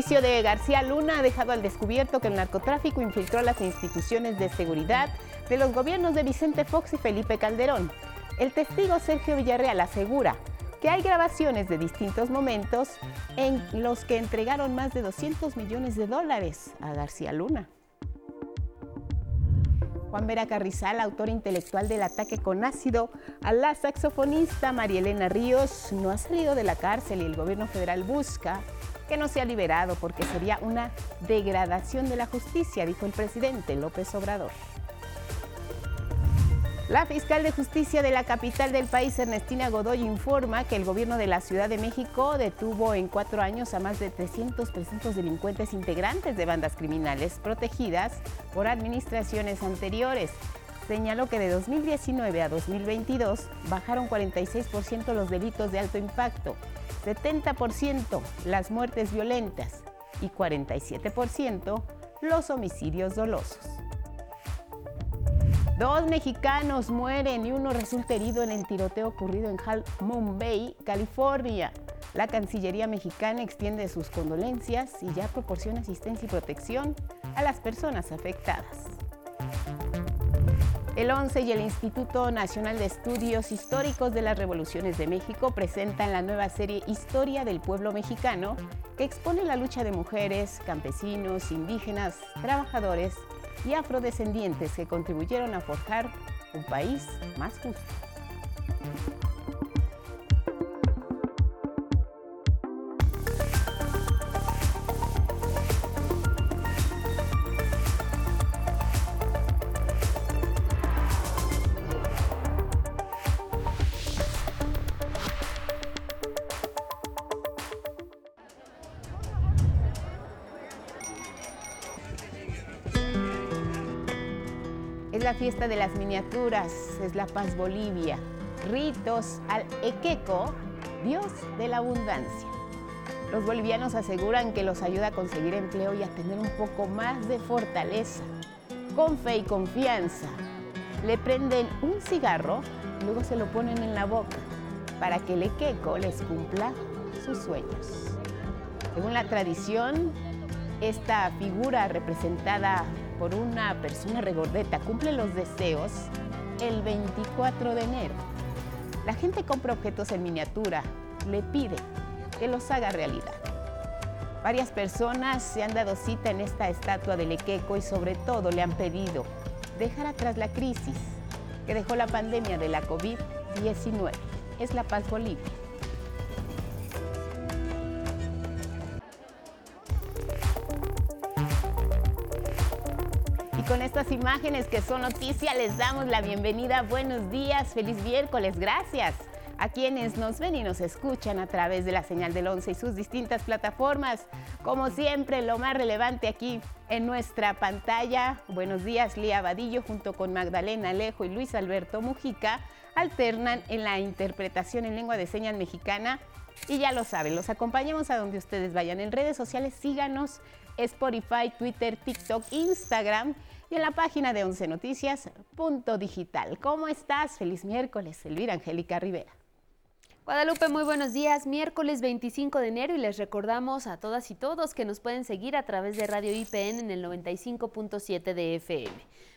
Juicio de García Luna ha dejado al descubierto que el narcotráfico infiltró las instituciones de seguridad de los gobiernos de Vicente Fox y Felipe Calderón. El testigo Sergio Villarreal asegura que hay grabaciones de distintos momentos en los que entregaron más de 200 millones de dólares a García Luna. Juan Vera Carrizal, autor intelectual del ataque con ácido a la saxofonista María Elena Ríos, no ha salido de la cárcel y el gobierno federal busca que no sea liberado porque sería una degradación de la justicia, dijo el presidente López Obrador. La fiscal de justicia de la capital del país, Ernestina Godoy, informa que el gobierno de la Ciudad de México detuvo en cuatro años a más de 300 presuntos delincuentes integrantes de bandas criminales protegidas por administraciones anteriores. Señaló que de 2019 a 2022 bajaron 46% los delitos de alto impacto, 70% las muertes violentas y 47% los homicidios dolosos. Dos mexicanos mueren y uno resulta herido en el tiroteo ocurrido en Half Moon Bay, California. La Cancillería mexicana extiende sus condolencias y ya proporciona asistencia y protección a las personas afectadas. El 11 y el Instituto Nacional de Estudios Históricos de las Revoluciones de México presentan la nueva serie Historia del Pueblo Mexicano, que expone la lucha de mujeres, campesinos, indígenas, trabajadores y afrodescendientes que contribuyeron a forjar un país más justo. Es la fiesta de las miniaturas, es la paz Bolivia. Ritos al Equeco, Dios de la abundancia. Los bolivianos aseguran que los ayuda a conseguir empleo y a tener un poco más de fortaleza. Con fe y confianza, le prenden un cigarro luego se lo ponen en la boca para que el Equeco les cumpla sus sueños. Según la tradición, esta figura representada por una persona regordeta cumple los deseos el 24 de enero. La gente compra objetos en miniatura, le pide que los haga realidad. Varias personas se han dado cita en esta estatua de Lequeco y sobre todo le han pedido dejar atrás la crisis que dejó la pandemia de la COVID-19. Es la paz Bolivia. Con estas imágenes que son noticia, les damos la bienvenida. Buenos días, feliz miércoles, gracias a quienes nos ven y nos escuchan a través de la señal del 11 y sus distintas plataformas. Como siempre, lo más relevante aquí en nuestra pantalla. Buenos días, Lía Vadillo, junto con Magdalena Alejo y Luis Alberto Mujica, alternan en la interpretación en lengua de señas mexicana. Y ya lo saben, los acompañamos a donde ustedes vayan. En redes sociales, síganos, Spotify, Twitter, TikTok, Instagram y en la página de 11 Noticias.digital. ¿Cómo estás? Feliz miércoles, Elvira Angélica Rivera. Guadalupe, muy buenos días. Miércoles 25 de enero y les recordamos a todas y todos que nos pueden seguir a través de Radio IPN en el 95.7 de FM.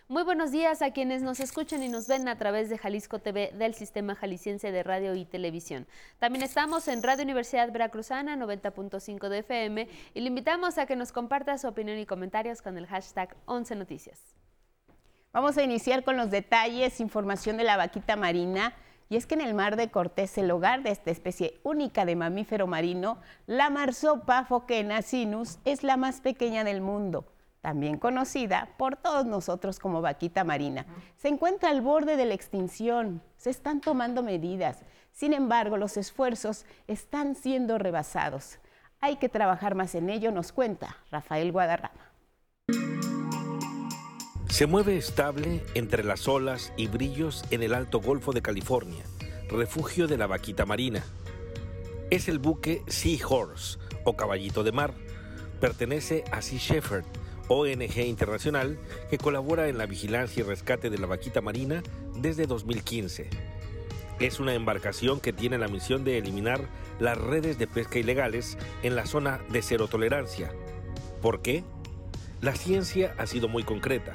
Muy buenos días a quienes nos escuchan y nos ven a través de Jalisco TV del Sistema Jalisciense de Radio y Televisión. También estamos en Radio Universidad Veracruzana 90.5 de FM y le invitamos a que nos comparta su opinión y comentarios con el hashtag 11 Noticias. Vamos a iniciar con los detalles, información de la vaquita marina. Y es que en el mar de Cortés, el hogar de esta especie única de mamífero marino, la marsopa foquena sinus es la más pequeña del mundo, también conocida por todos nosotros como vaquita marina. Se encuentra al borde de la extinción, se están tomando medidas, sin embargo los esfuerzos están siendo rebasados. Hay que trabajar más en ello, nos cuenta Rafael Guadarrama. Se mueve estable entre las olas y brillos en el Alto Golfo de California, refugio de la vaquita marina. Es el buque Sea Horse o caballito de mar. Pertenece a Sea Shepherd, ONG internacional que colabora en la vigilancia y rescate de la vaquita marina desde 2015. es una embarcación que tiene la misión de eliminar las redes de pesca ilegales en la zona de cero tolerancia. ¿Por qué? La ciencia ha sido muy concreta.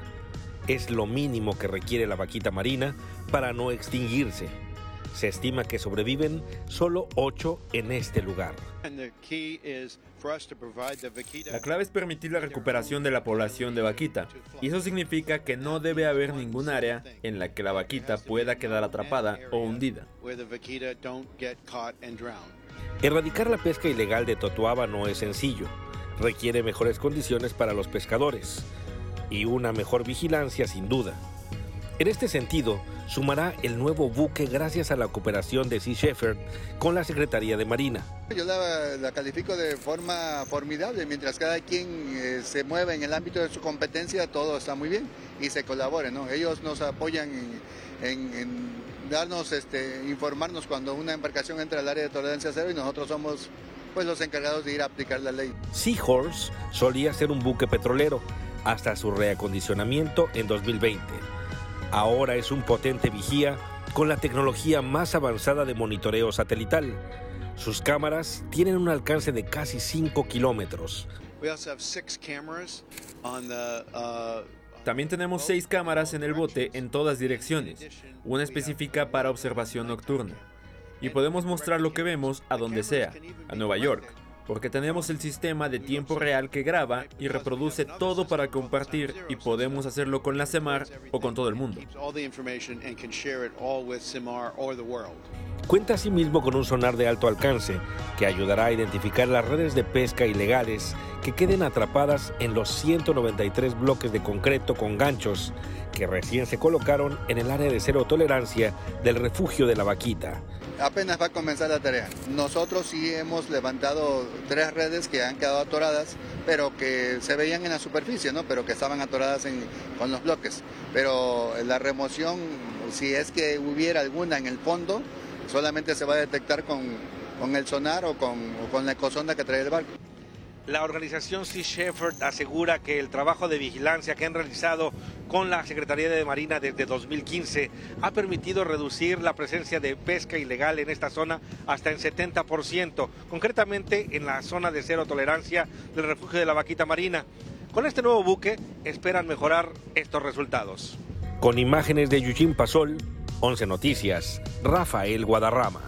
Es lo mínimo que requiere la vaquita marina para no extinguirse. Se estima que sobreviven solo 8 en este lugar. La clave es permitir la recuperación de la población de vaquita, y eso significa que no debe haber ningún área en la que la vaquita pueda quedar atrapada o hundida. Erradicar la pesca ilegal de Totuaba no es sencillo. Requiere mejores condiciones para los pescadores y una mejor vigilancia sin duda. En este sentido, sumará el nuevo buque gracias a la cooperación de Sea Shepherd con la Secretaría de Marina. Yo la, califico de forma formidable, mientras cada quien eh, se mueve en el ámbito de su competencia, todo está muy bien y se colabore, ¿no? Ellos nos apoyan en, darnos, este, informarnos cuando una embarcación entra al área de tolerancia cero y nosotros somos pues los encargados de ir a aplicar la ley. Seahorse solía ser un buque petrolero hasta su reacondicionamiento en 2020 Ahora es un potente vigía con la tecnología más avanzada de monitoreo satelital. Sus cámaras tienen un alcance de casi 5 kilómetros. Uh, También tenemos seis cámaras en el bote en todas direcciones, una específica para observación nocturna. Y podemos mostrar lo que vemos a donde sea, a Nueva York, porque tenemos el sistema de tiempo real que graba y reproduce todo para compartir y podemos hacerlo con la CEMAR o con todo el mundo. Cuenta asimismo con un sonar de alto alcance que ayudará a identificar las redes de pesca ilegales que queden atrapadas en los 193 bloques de concreto con ganchos que recién se colocaron en el área de cero tolerancia del refugio de la vaquita apenas va a comenzar la tarea. Nosotros sí hemos levantado tres redes que han quedado atoradas, pero que se veían en la superficie, ¿no? Pero que estaban atoradas con los bloques. Pero la remoción, si es que hubiera alguna en el fondo, solamente se va a detectar con, el sonar o con, o con la ecosonda que trae el barco. La organización Sea Shepherd asegura que el trabajo de vigilancia que han realizado con la Secretaría de Marina desde 2015 ha permitido reducir la presencia de pesca ilegal en esta zona hasta en 70%, concretamente en la zona de cero tolerancia del refugio de la vaquita marina. Con este nuevo buque esperan mejorar estos resultados. Con imágenes de Eugene Pasol, 11 Noticias, Rafael Guadarrama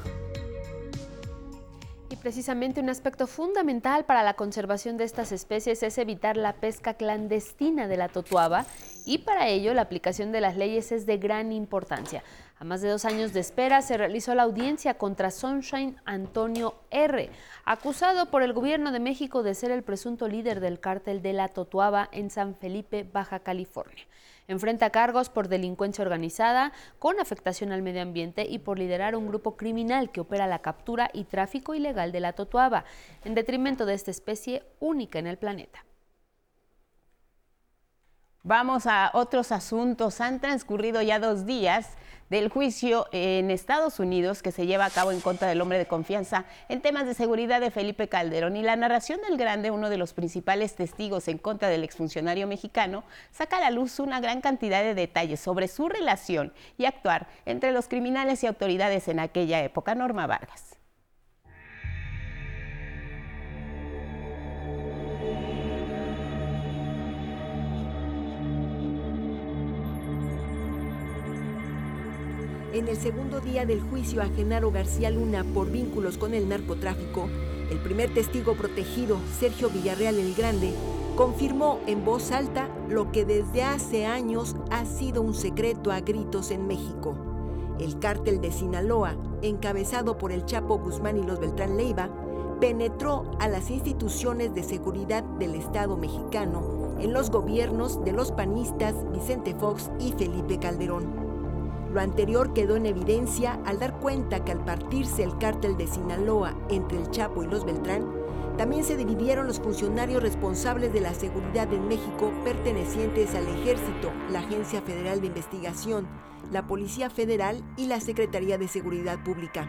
precisamente un aspecto fundamental para la conservación de estas especies es evitar la pesca clandestina de la totuaba y para ello la aplicación de las leyes es de gran importancia. A más de dos años de espera se realizó la audiencia contra Sunshine Antonio R., acusado por el gobierno de México de ser el presunto líder del cártel de la Totuaba en San Felipe, Baja California. Enfrenta cargos por delincuencia organizada, con afectación al medio ambiente y por liderar un grupo criminal que opera la captura y tráfico ilegal de la totuaba, en detrimento de esta especie única en el planeta. Vamos a otros asuntos. Han transcurrido ya dos días del juicio en Estados Unidos que se lleva a cabo en contra del hombre de confianza en temas de seguridad de Felipe Calderón. Y la narración del Grande, uno de los principales testigos en contra del exfuncionario mexicano, saca a la luz una gran cantidad de detalles sobre su relación y actuar entre los criminales y autoridades en aquella época. Norma Vargas. En el segundo día del juicio a Genaro García Luna por vínculos con el narcotráfico, el primer testigo protegido, Sergio Villarreal el Grande, confirmó en voz alta lo que desde hace años ha sido un secreto a gritos en México. El cártel de Sinaloa, encabezado por el Chapo Guzmán y los Beltrán Leiva, penetró a las instituciones de seguridad del Estado mexicano en los gobiernos de los panistas Vicente Fox y Felipe Calderón. Lo anterior quedó en evidencia al dar cuenta que al partirse el cártel de Sinaloa entre el Chapo y los Beltrán, también se dividieron los funcionarios responsables de la seguridad en México pertenecientes al Ejército, la Agencia Federal de Investigación, la Policía Federal y la Secretaría de Seguridad Pública.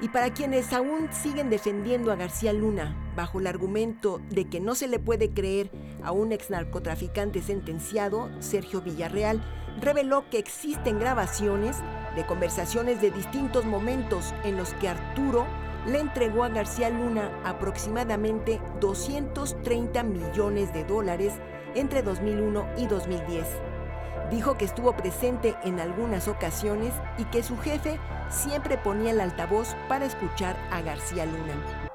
Y para quienes aún siguen defendiendo a García Luna bajo el argumento de que no se le puede creer a un ex narcotraficante sentenciado, Sergio Villarreal, reveló que existen grabaciones de conversaciones de distintos momentos en los que Arturo le entregó a García Luna aproximadamente 230 millones de dólares entre 2001 y 2010. Dijo que estuvo presente en algunas ocasiones y que su jefe siempre ponía el altavoz para escuchar a García Luna.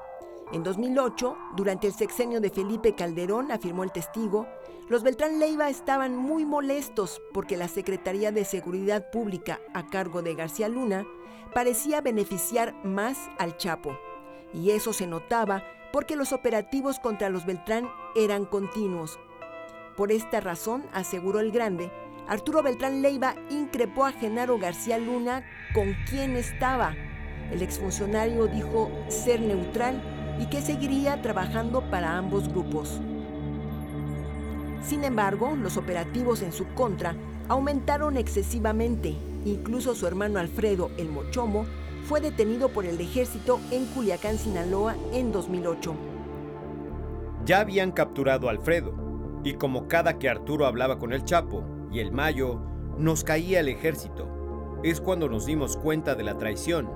En 2008, durante el sexenio de Felipe Calderón, afirmó el testigo, los Beltrán Leiva estaban muy molestos porque la Secretaría de Seguridad Pública a cargo de García Luna parecía beneficiar más al Chapo. Y eso se notaba porque los operativos contra los Beltrán eran continuos. Por esta razón, aseguró el grande, Arturo Beltrán Leiva increpó a Genaro García Luna con quien estaba. El exfuncionario dijo ser neutral y que seguiría trabajando para ambos grupos. Sin embargo, los operativos en su contra aumentaron excesivamente. Incluso su hermano Alfredo, el Mochomo, fue detenido por el ejército en Culiacán, Sinaloa, en 2008. Ya habían capturado a Alfredo, y como cada que Arturo hablaba con el Chapo y el Mayo, nos caía el ejército. Es cuando nos dimos cuenta de la traición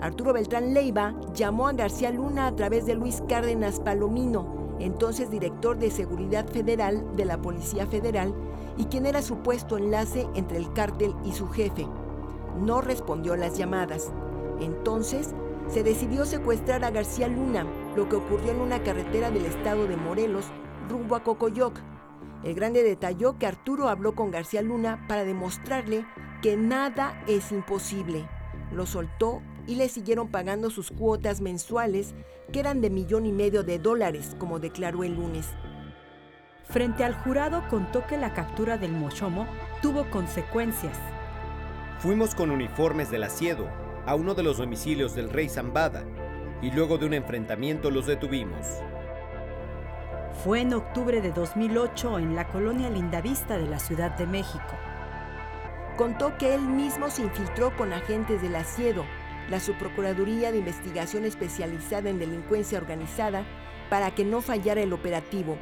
Arturo Beltrán Leiva llamó a García Luna a través de Luis Cárdenas Palomino, entonces director de Seguridad Federal de la Policía Federal y quien era supuesto enlace entre el cártel y su jefe. No respondió las llamadas. Entonces se decidió secuestrar a García Luna, lo que ocurrió en una carretera del estado de Morelos rumbo a Cocoyoc. El grande detalló que Arturo habló con García Luna para demostrarle que nada es imposible. Lo soltó y le siguieron pagando sus cuotas mensuales, que eran de millón y medio de dólares, como declaró el lunes. Frente al jurado contó que la captura del Mochomo tuvo consecuencias. Fuimos con uniformes del asiedo a uno de los domicilios del rey Zambada y luego de un enfrentamiento los detuvimos. Fue en octubre de 2008 en la colonia Lindavista de la Ciudad de México. Contó que él mismo se infiltró con agentes del asiedo la Subprocuraduría de Investigación Especializada en Delincuencia Organizada para que no fallara el operativo.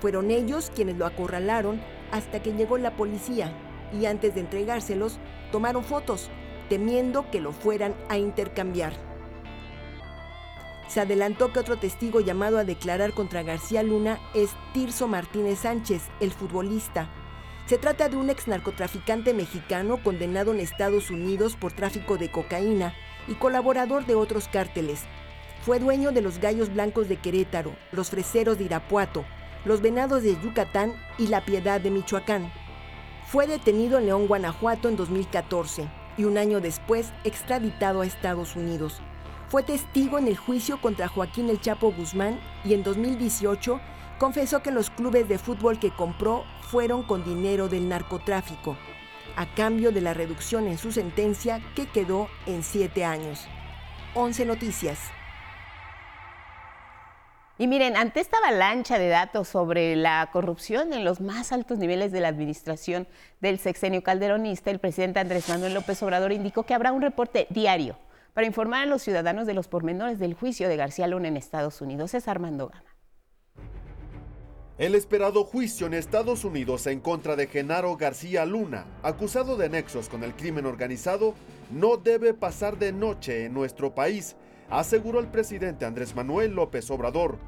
Fueron ellos quienes lo acorralaron hasta que llegó la policía y antes de entregárselos tomaron fotos, temiendo que lo fueran a intercambiar. Se adelantó que otro testigo llamado a declarar contra García Luna es Tirso Martínez Sánchez, el futbolista. Se trata de un ex narcotraficante mexicano condenado en Estados Unidos por tráfico de cocaína y colaborador de otros cárteles. Fue dueño de los Gallos Blancos de Querétaro, los Freseros de Irapuato, los Venados de Yucatán y la Piedad de Michoacán. Fue detenido en León, Guanajuato en 2014 y un año después extraditado a Estados Unidos. Fue testigo en el juicio contra Joaquín El Chapo Guzmán y en 2018 confesó que los clubes de fútbol que compró fueron con dinero del narcotráfico a cambio de la reducción en su sentencia que quedó en siete años. 11 Noticias. Y miren, ante esta avalancha de datos sobre la corrupción en los más altos niveles de la administración del sexenio calderonista, el presidente Andrés Manuel López Obrador indicó que habrá un reporte diario para informar a los ciudadanos de los pormenores del juicio de García Luna en Estados Unidos. Es Armando. El esperado juicio en Estados Unidos en contra de Genaro García Luna, acusado de nexos con el crimen organizado, no debe pasar de noche en nuestro país, aseguró el presidente Andrés Manuel López Obrador,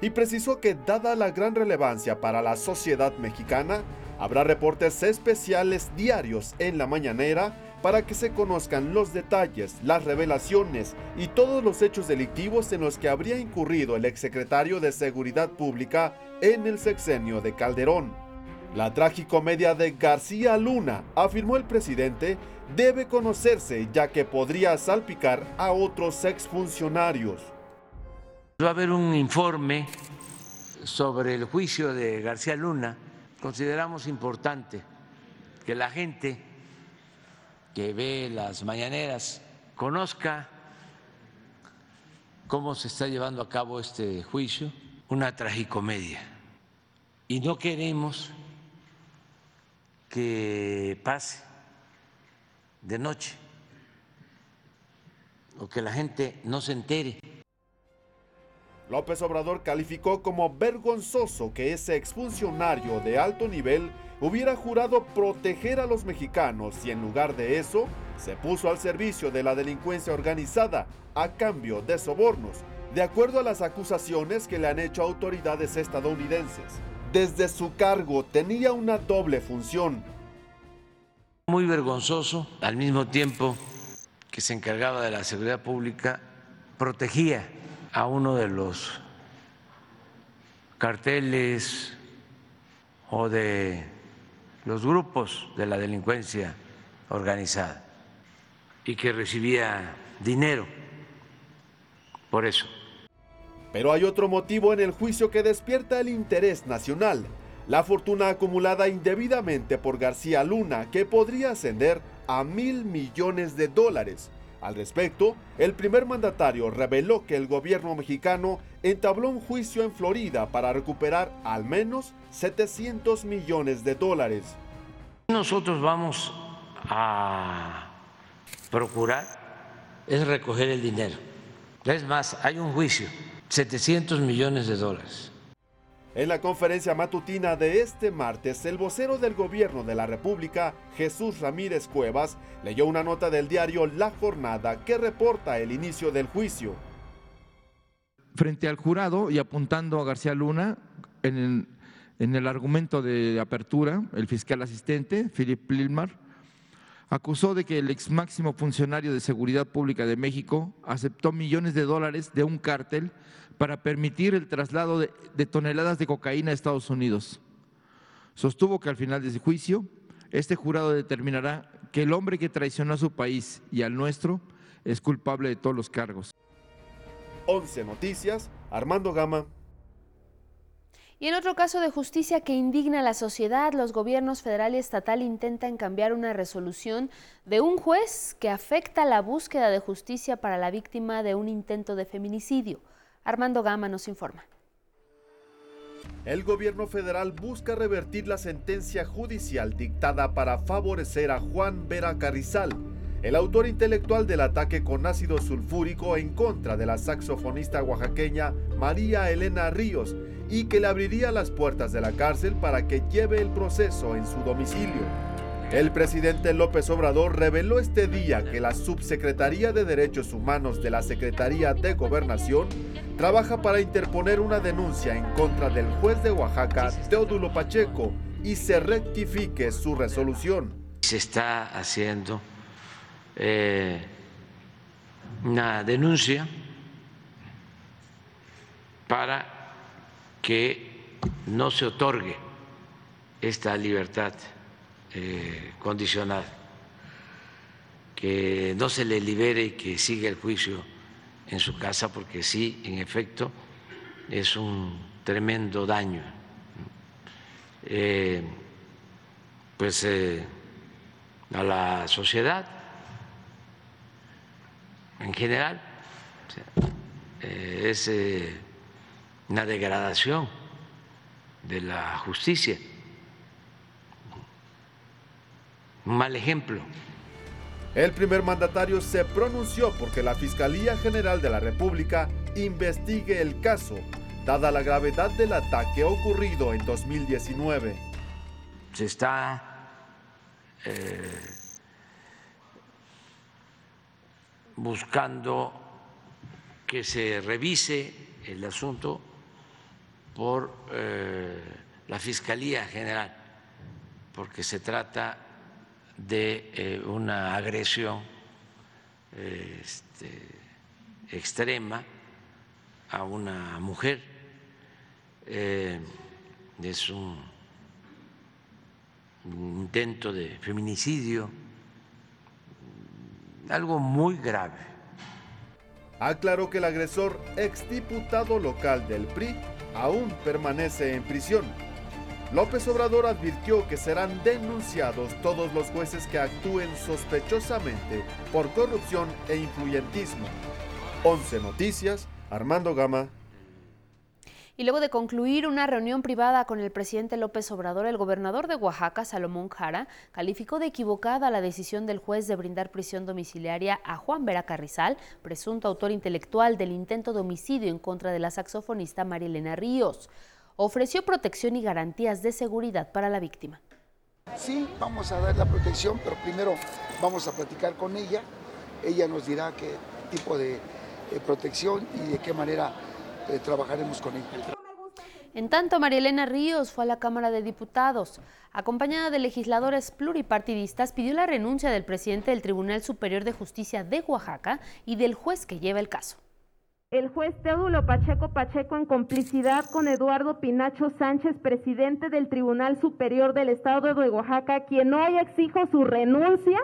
y precisó que dada la gran relevancia para la sociedad mexicana, habrá reportes especiales diarios en la mañanera para que se conozcan los detalles, las revelaciones y todos los hechos delictivos en los que habría incurrido el exsecretario de Seguridad Pública en el sexenio de Calderón. La tragicomedia de García Luna, afirmó el presidente, debe conocerse ya que podría salpicar a otros exfuncionarios. Va a haber un informe sobre el juicio de García Luna. Consideramos importante que la gente que ve las mañaneras conozca cómo se está llevando a cabo este juicio, una tragicomedia. Y no queremos que pase de noche o que la gente no se entere. López Obrador calificó como vergonzoso que ese exfuncionario de alto nivel hubiera jurado proteger a los mexicanos y en lugar de eso se puso al servicio de la delincuencia organizada a cambio de sobornos, de acuerdo a las acusaciones que le han hecho autoridades estadounidenses. Desde su cargo tenía una doble función. Muy vergonzoso, al mismo tiempo que se encargaba de la seguridad pública, protegía a uno de los carteles o de los grupos de la delincuencia organizada y que recibía dinero por eso. Pero hay otro motivo en el juicio que despierta el interés nacional, la fortuna acumulada indebidamente por García Luna, que podría ascender a mil millones de dólares, al respecto, el primer mandatario reveló que el gobierno mexicano entabló un juicio en Florida para recuperar al menos 700 millones de dólares. Nosotros vamos a procurar es recoger el dinero. Es más, hay un juicio, 700 millones de dólares. En la conferencia matutina de este martes, el vocero del gobierno de la República, Jesús Ramírez Cuevas, leyó una nota del diario La Jornada que reporta el inicio del juicio. Frente al jurado y apuntando a García Luna, en el, en el argumento de apertura, el fiscal asistente, Philip Plilmar, acusó de que el ex máximo funcionario de Seguridad Pública de México aceptó millones de dólares de un cártel para permitir el traslado de, toneladas de cocaína a Estados Unidos. Sostuvo que al final de ese juicio, este jurado determinará que el hombre que traicionó a su país y al nuestro es culpable de todos los cargos. 11 Noticias, Armando Gama. Y en otro caso de justicia que indigna a la sociedad, los gobiernos federal y estatal intentan cambiar una resolución de un juez que afecta la búsqueda de justicia para la víctima de un intento de feminicidio. Armando Gama nos informa. El gobierno federal busca revertir la sentencia judicial dictada para favorecer a Juan Vera Carrizal, el autor intelectual del ataque con ácido sulfúrico en contra de la saxofonista oaxaqueña María Elena Ríos y que le abriría las puertas de la cárcel para que lleve el proceso en su domicilio. El presidente López Obrador reveló este día que la Subsecretaría de Derechos Humanos de la Secretaría de Gobernación trabaja para interponer una denuncia en contra del juez de Oaxaca, Teodulo Pacheco, y se rectifique su resolución. Se está haciendo eh, una denuncia para que no se otorgue esta libertad eh, condicional, que no se le libere y que siga el juicio en su casa, porque sí, en efecto, es un tremendo daño. Eh, pues eh, a la sociedad en general es una degradación de la justicia. Un mal ejemplo. El primer mandatario se pronunció porque la Fiscalía General de la República investigue el caso, dada la gravedad del ataque ocurrido en 2019. Se está eh, buscando que se revise el asunto por eh, la Fiscalía General, porque se trata de eh, una agresión este, extrema a una mujer. Eh, es un, intento de feminicidio, algo muy grave. Aclaró que el agresor, exdiputado local del PRI, aún permanece en prisión López Obrador advirtió que serán denunciados todos los jueces que actúen sospechosamente por corrupción e influyentismo. 11 Noticias, Armando Gama. Y luego de concluir una reunión privada con el presidente López Obrador, el gobernador de Oaxaca, Salomón Jara, calificó de equivocada la decisión del juez de brindar prisión domiciliaria a Juan Vera Carrizal, presunto autor intelectual del intento de homicidio en contra de la saxofonista Marilena Ríos. Ofreció protección y garantías de seguridad para la víctima. Sí, vamos a dar la protección, pero primero vamos a platicar con ella. Ella nos dirá qué tipo de eh, protección y de qué manera eh, trabajaremos con ella. En tanto, María Elena Ríos fue a la Cámara de Diputados. Acompañada de legisladores pluripartidistas, pidió la renuncia del presidente del Tribunal Superior de Justicia de Oaxaca y del juez que lleva el caso. El juez Teodulo Pacheco Pacheco, en complicidad con Eduardo Pinacho Sánchez, presidente del Tribunal Superior del Estado de Oaxaca, quien hoy exijo su renuncia,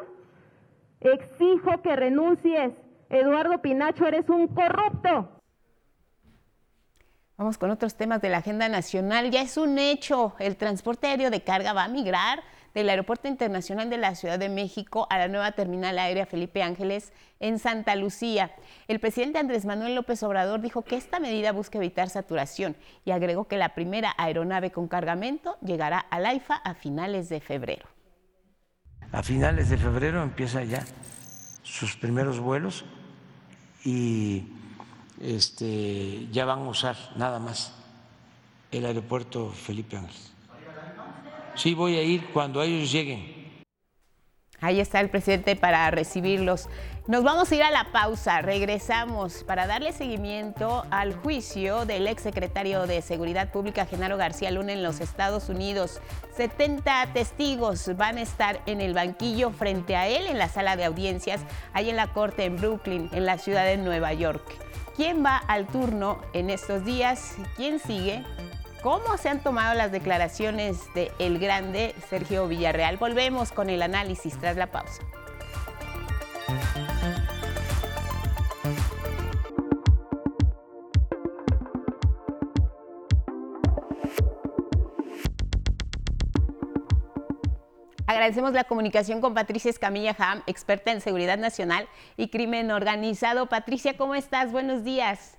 exijo que renuncies. Eduardo Pinacho, eres un corrupto. Vamos con otros temas de la agenda nacional. Ya es un hecho, el transporte aéreo de carga va a migrar del Aeropuerto Internacional de la Ciudad de México a la nueva terminal aérea Felipe Ángeles en Santa Lucía. El presidente Andrés Manuel López Obrador dijo que esta medida busca evitar saturación y agregó que la primera aeronave con cargamento llegará al AIFA a finales de febrero. A finales de febrero empieza ya sus primeros vuelos y este, ya van a usar nada más el aeropuerto Felipe Ángeles. Sí, voy a ir cuando ellos lleguen. Ahí está el presidente para recibirlos. Nos vamos a ir a la pausa, regresamos para darle seguimiento al juicio del exsecretario de Seguridad Pública Genaro García Luna en los Estados Unidos. 70 testigos van a estar en el banquillo frente a él en la sala de audiencias, ahí en la corte en Brooklyn, en la ciudad de Nueva York. ¿Quién va al turno en estos días? ¿Quién sigue? ¿Cómo se han tomado las declaraciones de el grande Sergio Villarreal? Volvemos con el análisis tras la pausa. Agradecemos la comunicación con Patricia Escamilla Ham, experta en seguridad nacional y crimen organizado. Patricia, ¿cómo estás? Buenos días.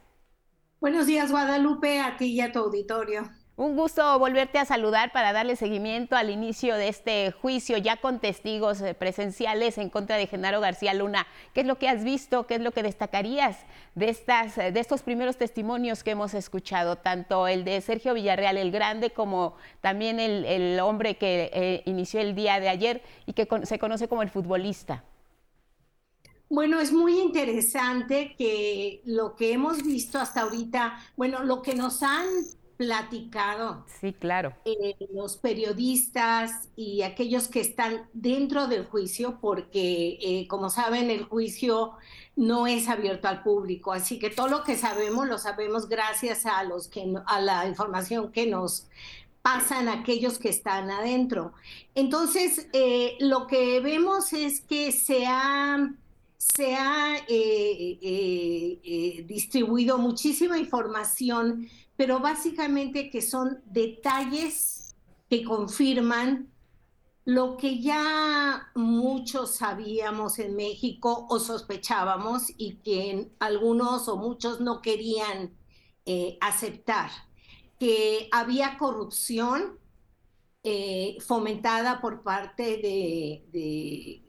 Buenos días, Guadalupe, a ti y a tu auditorio. Un gusto volverte a saludar para darle seguimiento al inicio de este juicio, ya con testigos eh, presenciales en contra de Genaro García Luna. ¿Qué es lo que has visto? ¿Qué es lo que destacarías de, estas, de estos primeros testimonios que hemos escuchado? Tanto el de Sergio Villarreal el Grande como también el, hombre que eh, inició el día de ayer y que se conoce como el futbolista. Bueno, es muy interesante que lo que hemos visto hasta ahorita, bueno, lo que nos han platicado. Sí, claro. Eh, los periodistas y aquellos que están dentro del juicio, porque eh, como saben, el juicio no es abierto al público, así que todo lo que sabemos lo sabemos gracias a los que a la información que nos pasan aquellos que están adentro. Entonces, eh, lo que vemos es que se ha se ha eh, eh, eh, distribuido muchísima información, pero básicamente que son detalles que confirman lo que ya muchos sabíamos en México o sospechábamos y que algunos o muchos no querían aceptar, que había corrupción eh, fomentada por parte de,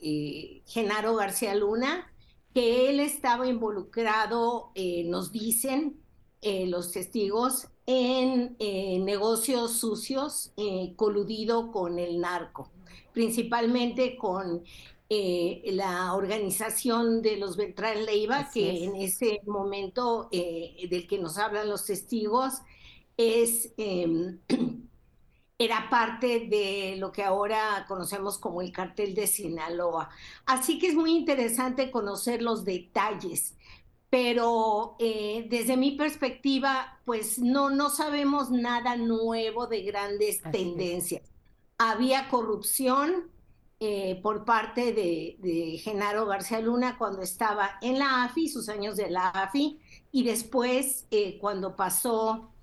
eh, Genaro García Luna, que él estaba involucrado, eh, nos dicen los testigos, en negocios sucios, coludido con el narco, principalmente con la organización de los Beltrán Leiva, que en ese momento del que nos hablan los testigos es em, era parte de lo que ahora conocemos como el cartel de Sinaloa. Así que es muy interesante conocer los detalles, pero eh, desde mi perspectiva, pues no, no sabemos nada nuevo de grandes tendencias. Había corrupción eh, por parte de, Genaro García Luna cuando estaba en la AFI, sus años de la AFI, y después eh, cuando pasó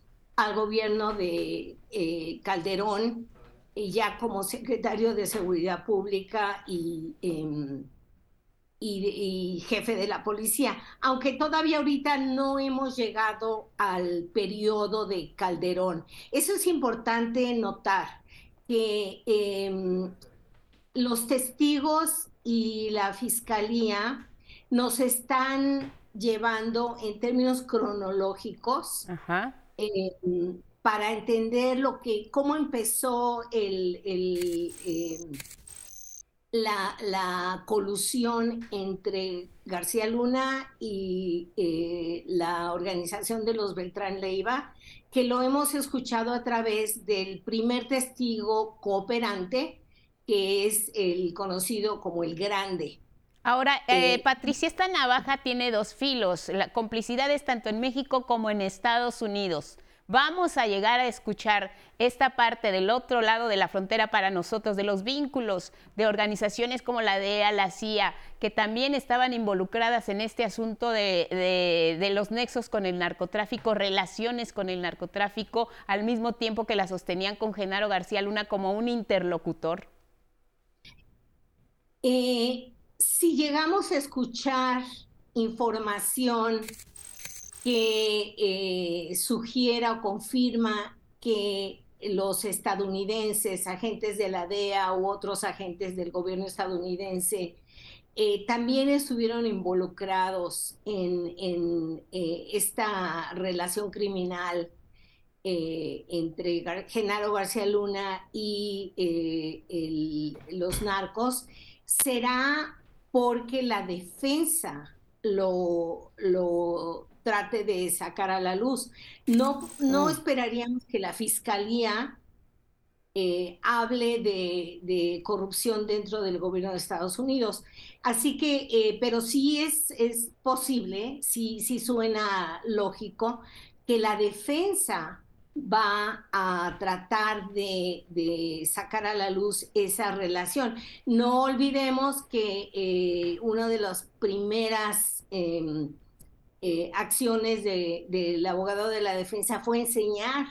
al gobierno de eh, Calderón, ya como secretario de Seguridad Pública y, em, y, jefe de la policía, aunque todavía ahorita no hemos llegado al periodo de Calderón. Eso es importante notar, que em, los testigos y la fiscalía nos están llevando en términos cronológicos em, para entender lo que, cómo empezó el, em, la, colusión entre García Luna y eh, la organización de los Beltrán Leiva, que lo hemos escuchado a través del primer testigo cooperante, que es el conocido como el Grande. Ahora, eh, Patricia, esta navaja tiene dos filos. La complicidad es tanto en México como en Estados Unidos. Vamos a llegar a escuchar esta parte del otro lado de la frontera para nosotros, de los vínculos de organizaciones como la DEA, la CIA, que también estaban involucradas en este asunto de, los nexos con el narcotráfico, relaciones con el narcotráfico, al mismo tiempo que la sostenían con Genaro García Luna como un interlocutor. Eh, si llegamos a escuchar información que eh, sugiera o confirma que los estadounidenses, agentes de la DEA u otros agentes del gobierno estadounidense, eh, también estuvieron involucrados en, eh, esta relación criminal entre Genaro García Luna y los narcos, será porque la defensa lo, lo trate de sacar a la luz. No, no mm. esperaríamos que la fiscalía eh, hable de, corrupción dentro del gobierno de Estados Unidos. Así que, eh, pero sí es, es posible, sí, sí suena lógico, que la defensa va a tratar de, sacar a la luz esa relación. No olvidemos que eh, una de las primeras em, eh, acciones del abogado de la defensa fue enseñar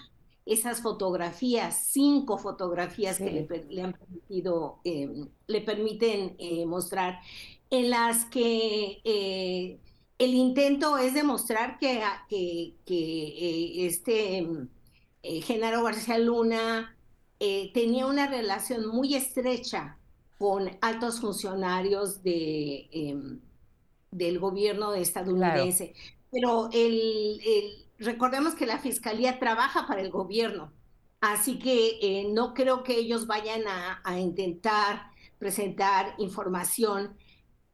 esas fotografías, cinco fotografías que le, han permitido, em, le permiten eh, mostrar, en las que el intento es demostrar que, que, que este em, Genaro García Luna tenía una relación muy estrecha con altos funcionarios de em, del gobierno estadounidense. Pero el, recordemos que la fiscalía trabaja para el gobierno, así que eh, no creo que ellos vayan a, intentar presentar información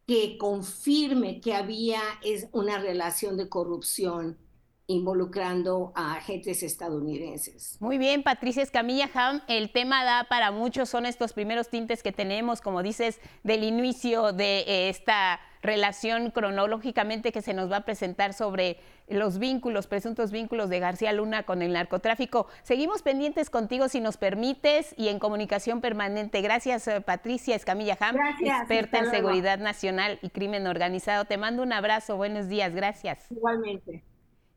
que confirme que había es una relación de corrupción involucrando a agentes estadounidenses. Muy bien, Patricia Escamilla Ham, el tema da para muchos, son estos primeros tintes que tenemos, como dices, del inicio de eh, esta relación cronológicamente que se nos va a presentar sobre los vínculos, presuntos vínculos de García Luna con el narcotráfico. Seguimos pendientes contigo si nos permites y en comunicación permanente. Gracias, eh, Patricia Escamilla Ham, experta en seguridad nacional y crimen organizado. Te mando un abrazo, buenos días, gracias. Igualmente.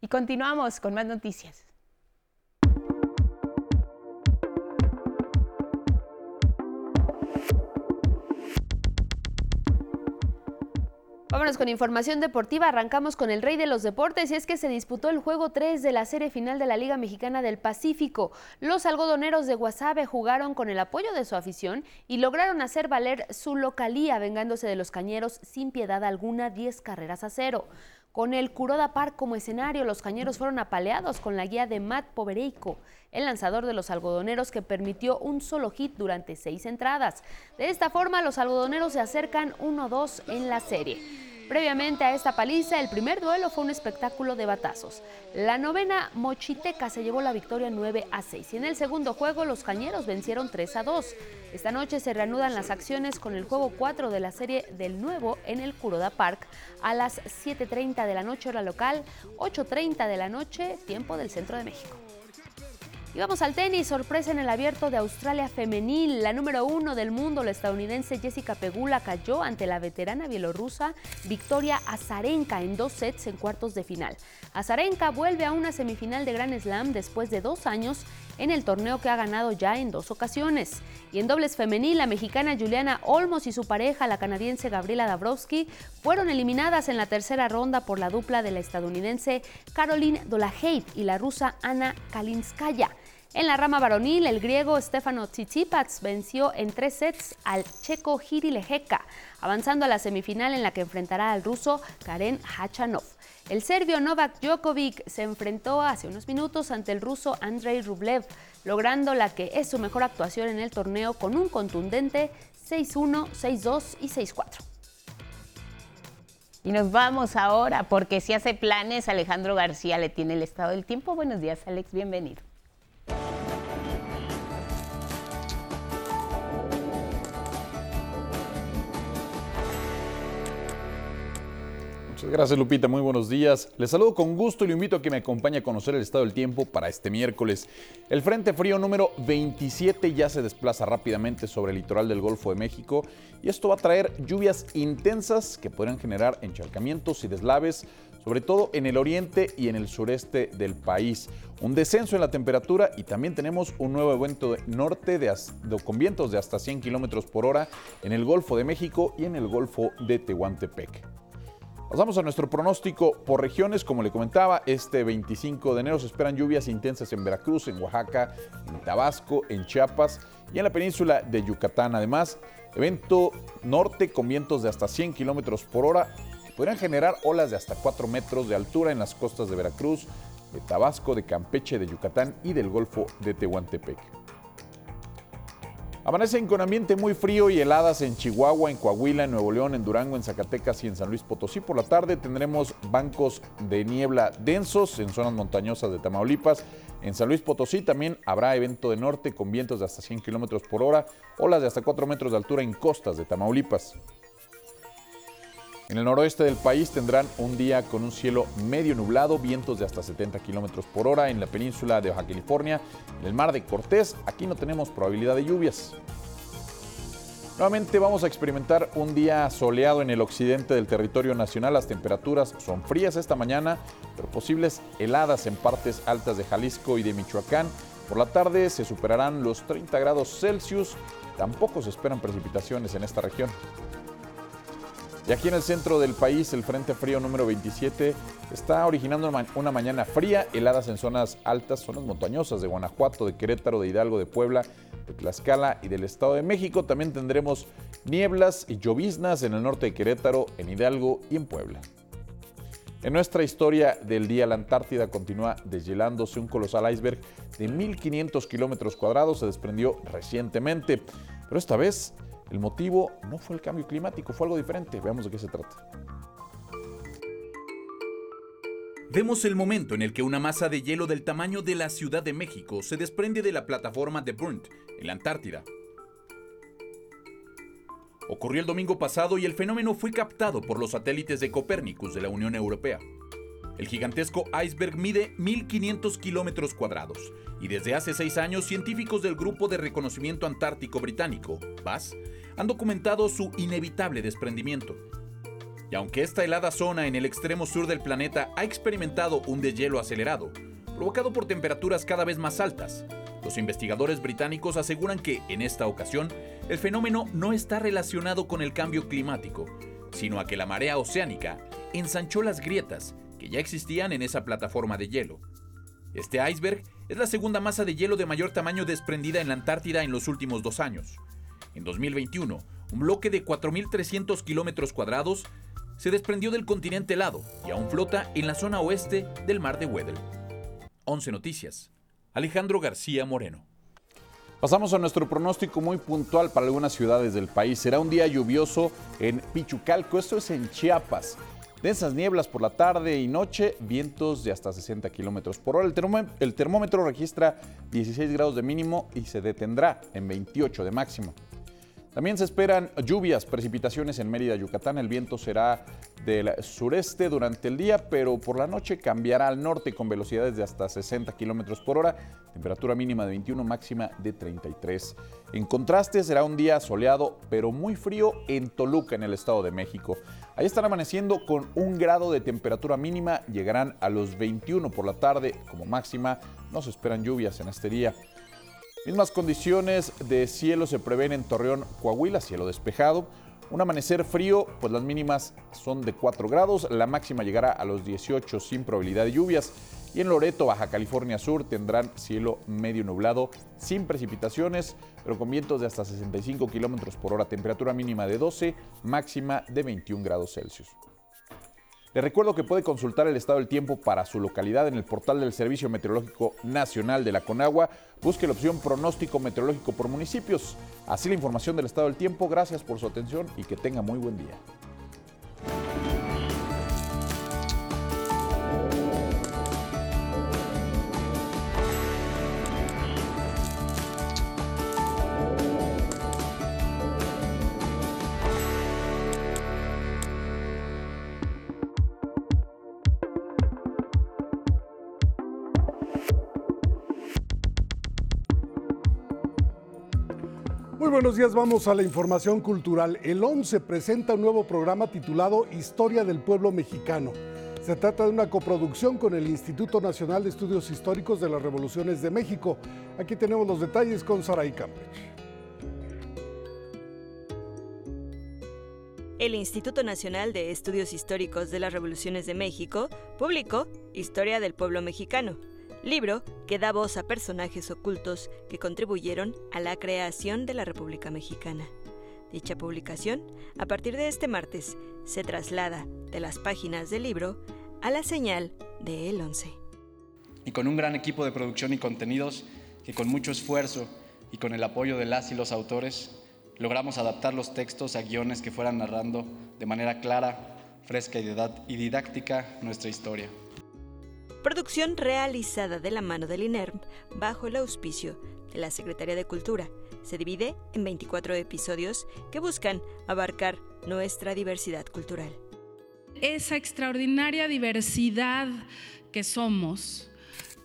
Y continuamos con más noticias. Vámonos con información deportiva. Arrancamos con el rey de los deportes y es que se disputó el juego 3 de la serie final de la Liga Mexicana del Pacífico. Los algodoneros de Guasave jugaron con el apoyo de su afición y lograron hacer valer su localía vengándose de los cañeros sin piedad alguna 10 carreras a cero. Con el Kuroda Park como escenario, los cañeros fueron apaleados con la guía de Matt Povereico, el lanzador de los algodoneros que permitió un solo hit durante seis entradas. De esta forma, los algodoneros se acercan 1-2 en la serie. Previamente a esta paliza, el primer duelo fue un espectáculo de batazos. La novena Mochiteca se llevó la victoria 9 a 6 y en el segundo juego los cañeros vencieron 3 a 2. Esta noche se reanudan las acciones con el juego 4 de la serie del nuevo en el Kuroda Park a las 7.30 de la noche hora local, 8.30 de la noche tiempo del centro de México. Y vamos al tenis, sorpresa en el abierto de Australia femenil. La número uno del mundo, la estadounidense Jessica Pegula, cayó ante la veterana bielorrusa Victoria Azarenka en dos sets en cuartos de final. Azarenka vuelve a una semifinal de Grand Slam después de dos años en el torneo que ha ganado ya en dos ocasiones. Y en dobles femenil, la mexicana Juliana Olmos y su pareja, la canadiense Gabriela Dabrowski, fueron eliminadas en la tercera ronda por la dupla de la estadounidense Caroline Dolaheit y la rusa Ana Kalinskaya. En la rama varonil, el griego Stefano Tsitsipas venció en tres sets al checo Giri Lejeka, avanzando a la semifinal en la que enfrentará al ruso Karen Hachanov. El serbio Novak Djokovic se enfrentó hace unos minutos ante el ruso Andrei Rublev, logrando la que es su mejor actuación en el torneo con un contundente 6-1, 6-2 y 6-4. Y nos vamos ahora porque si hace planes, Alejandro García le tiene el estado del tiempo. Buenos días, Alex, bienvenido. Muchas gracias Lupita, muy buenos días. Les saludo con gusto y lo invito a que me acompañe a conocer el estado del tiempo para este miércoles. El Frente Frío número 27 ya se desplaza rápidamente sobre el litoral del Golfo de México y esto va a traer lluvias intensas que podrían generar encharcamientos y deslaves, sobre todo en el oriente y en el sureste del país. Un descenso en la temperatura y también tenemos un nuevo evento norte de, con vientos de hasta 100 kilómetros por hora en el Golfo de México y en el Golfo de Tehuantepec. Pasamos a nuestro pronóstico por regiones. Como le comentaba, este 25 de enero se esperan lluvias intensas en Veracruz, en Oaxaca, en Tabasco, en Chiapas y en la península de Yucatán. Además, evento norte con vientos de hasta 100 kilómetros por hora podrían generar olas de hasta 4 metros de altura en las costas de Veracruz, de Tabasco, de Campeche, de Yucatán y del Golfo de Tehuantepec. Amanecen con ambiente muy frío y heladas en Chihuahua, en Coahuila, en Nuevo León, en Durango, en Zacatecas y en San Luis Potosí. Por la tarde tendremos bancos de niebla densos en zonas montañosas de Tamaulipas. En San Luis Potosí también habrá evento de norte con vientos de hasta 100 kilómetros por hora, olas de hasta 4 metros de altura en costas de Tamaulipas. En el noroeste del país tendrán un día con un cielo medio nublado, vientos de hasta 70 kilómetros por hora en la península de Baja California, en el mar de Cortés. Aquí no tenemos probabilidad de lluvias. Nuevamente vamos a experimentar un día soleado en el occidente del territorio nacional. Las temperaturas son frías esta mañana, pero posibles heladas en partes altas de Jalisco y de Michoacán. Por la tarde se superarán los 30 grados Celsius. Tampoco se esperan precipitaciones en esta región. Y aquí en el centro del país, el Frente Frío número 27 está originando una mañana fría, heladas en zonas altas, zonas montañosas de Guanajuato, de Querétaro, de Hidalgo, de Puebla, de Tlaxcala y del Estado de México. También tendremos nieblas y lloviznas en el norte de Querétaro, en Hidalgo y en Puebla. En nuestra historia del día, la Antártida continúa deshielándose. Un colosal iceberg de 1.500 kilómetros cuadrados se desprendió recientemente, pero esta vez el motivo no fue el cambio climático, fue algo diferente. Veamos de qué se trata. Vemos el momento en el que una masa de hielo del tamaño de la Ciudad de México se desprende de la plataforma de Brunt, en la Antártida. Ocurrió el domingo pasado y el fenómeno fue captado por los satélites de Copérnicus de la Unión Europea. El gigantesco iceberg mide 1.500 kilómetros cuadrados y desde hace seis años científicos del Grupo de Reconocimiento Antártico Británico, BAS, han documentado su inevitable desprendimiento. Y aunque esta helada zona en el extremo sur del planeta ha experimentado un deshielo acelerado, provocado por temperaturas cada vez más altas, los investigadores británicos aseguran que, en esta ocasión, el fenómeno no está relacionado con el cambio climático, sino a que la marea oceánica ensanchó las grietas que ya existían en esa plataforma de hielo. Este iceberg es la segunda masa de hielo de mayor tamaño desprendida en la Antártida en los últimos dos años. En 2021, un bloque de 4.300 kilómetros cuadrados se desprendió del continente helado y aún flota en la zona oeste del mar de Weddell. 11 Noticias. Alejandro García Moreno. Pasamos a nuestro pronóstico muy puntual para algunas ciudades del país. Será un día lluvioso en Pichucalco, esto es en Chiapas. Densas nieblas por la tarde y noche, vientos de hasta 60 kilómetros por hora. El termómetro, registra 16 grados de mínimo y se detendrá en 28 de máximo. También se esperan lluvias, precipitaciones en Mérida, Yucatán. El viento será del sureste durante el día, pero por la noche cambiará al norte con velocidades de hasta 60 kilómetros por hora. Temperatura mínima de 21, máxima de 33. En contraste, será un día soleado, pero muy frío en Toluca, en el Estado de México. Ahí están amaneciendo con un grado de temperatura mínima, llegarán a los 21 por la tarde como máxima. No se esperan lluvias en este día. Mismas condiciones de cielo se prevén en Torreón, Coahuila, cielo despejado. Un amanecer frío, pues las mínimas son de 4 grados, la máxima llegará a los 18 sin probabilidad de lluvias. Y en Loreto, Baja California Sur, tendrán cielo medio nublado, sin precipitaciones, pero con vientos de hasta 65 kilómetros por hora, temperatura mínima de 12, máxima de 21 grados Celsius. Le recuerdo que puede consultar el estado del tiempo para su localidad en el portal del Servicio Meteorológico Nacional de la Conagua. Busque la opción pronóstico meteorológico por municipios. Así la información del estado del tiempo. Gracias por su atención y que tenga muy buen día. Buenos días, vamos a la información cultural. El 11 presenta un nuevo programa titulado Historia del Pueblo Mexicano. Se trata de una coproducción con el Instituto Nacional de Estudios Históricos de las Revoluciones de México. Aquí tenemos los detalles con Saray Campech. El Instituto Nacional de Estudios Históricos de las Revoluciones de México publicó Historia del Pueblo Mexicano, libro que da voz a personajes ocultos que contribuyeron a la creación de la República Mexicana. Dicha publicación, a partir de este martes, se traslada de las páginas del libro a la señal de El 11. Y con un gran equipo de producción y contenidos que con mucho esfuerzo y con el apoyo de las y los autores, logramos adaptar los textos a guiones que fueran narrando de manera clara, fresca y didáctica nuestra historia producción realizada de la mano del INERM bajo el auspicio de la Secretaría de Cultura. Se divide en 24 episodios que buscan abarcar nuestra diversidad cultural. Esa extraordinaria diversidad que somos,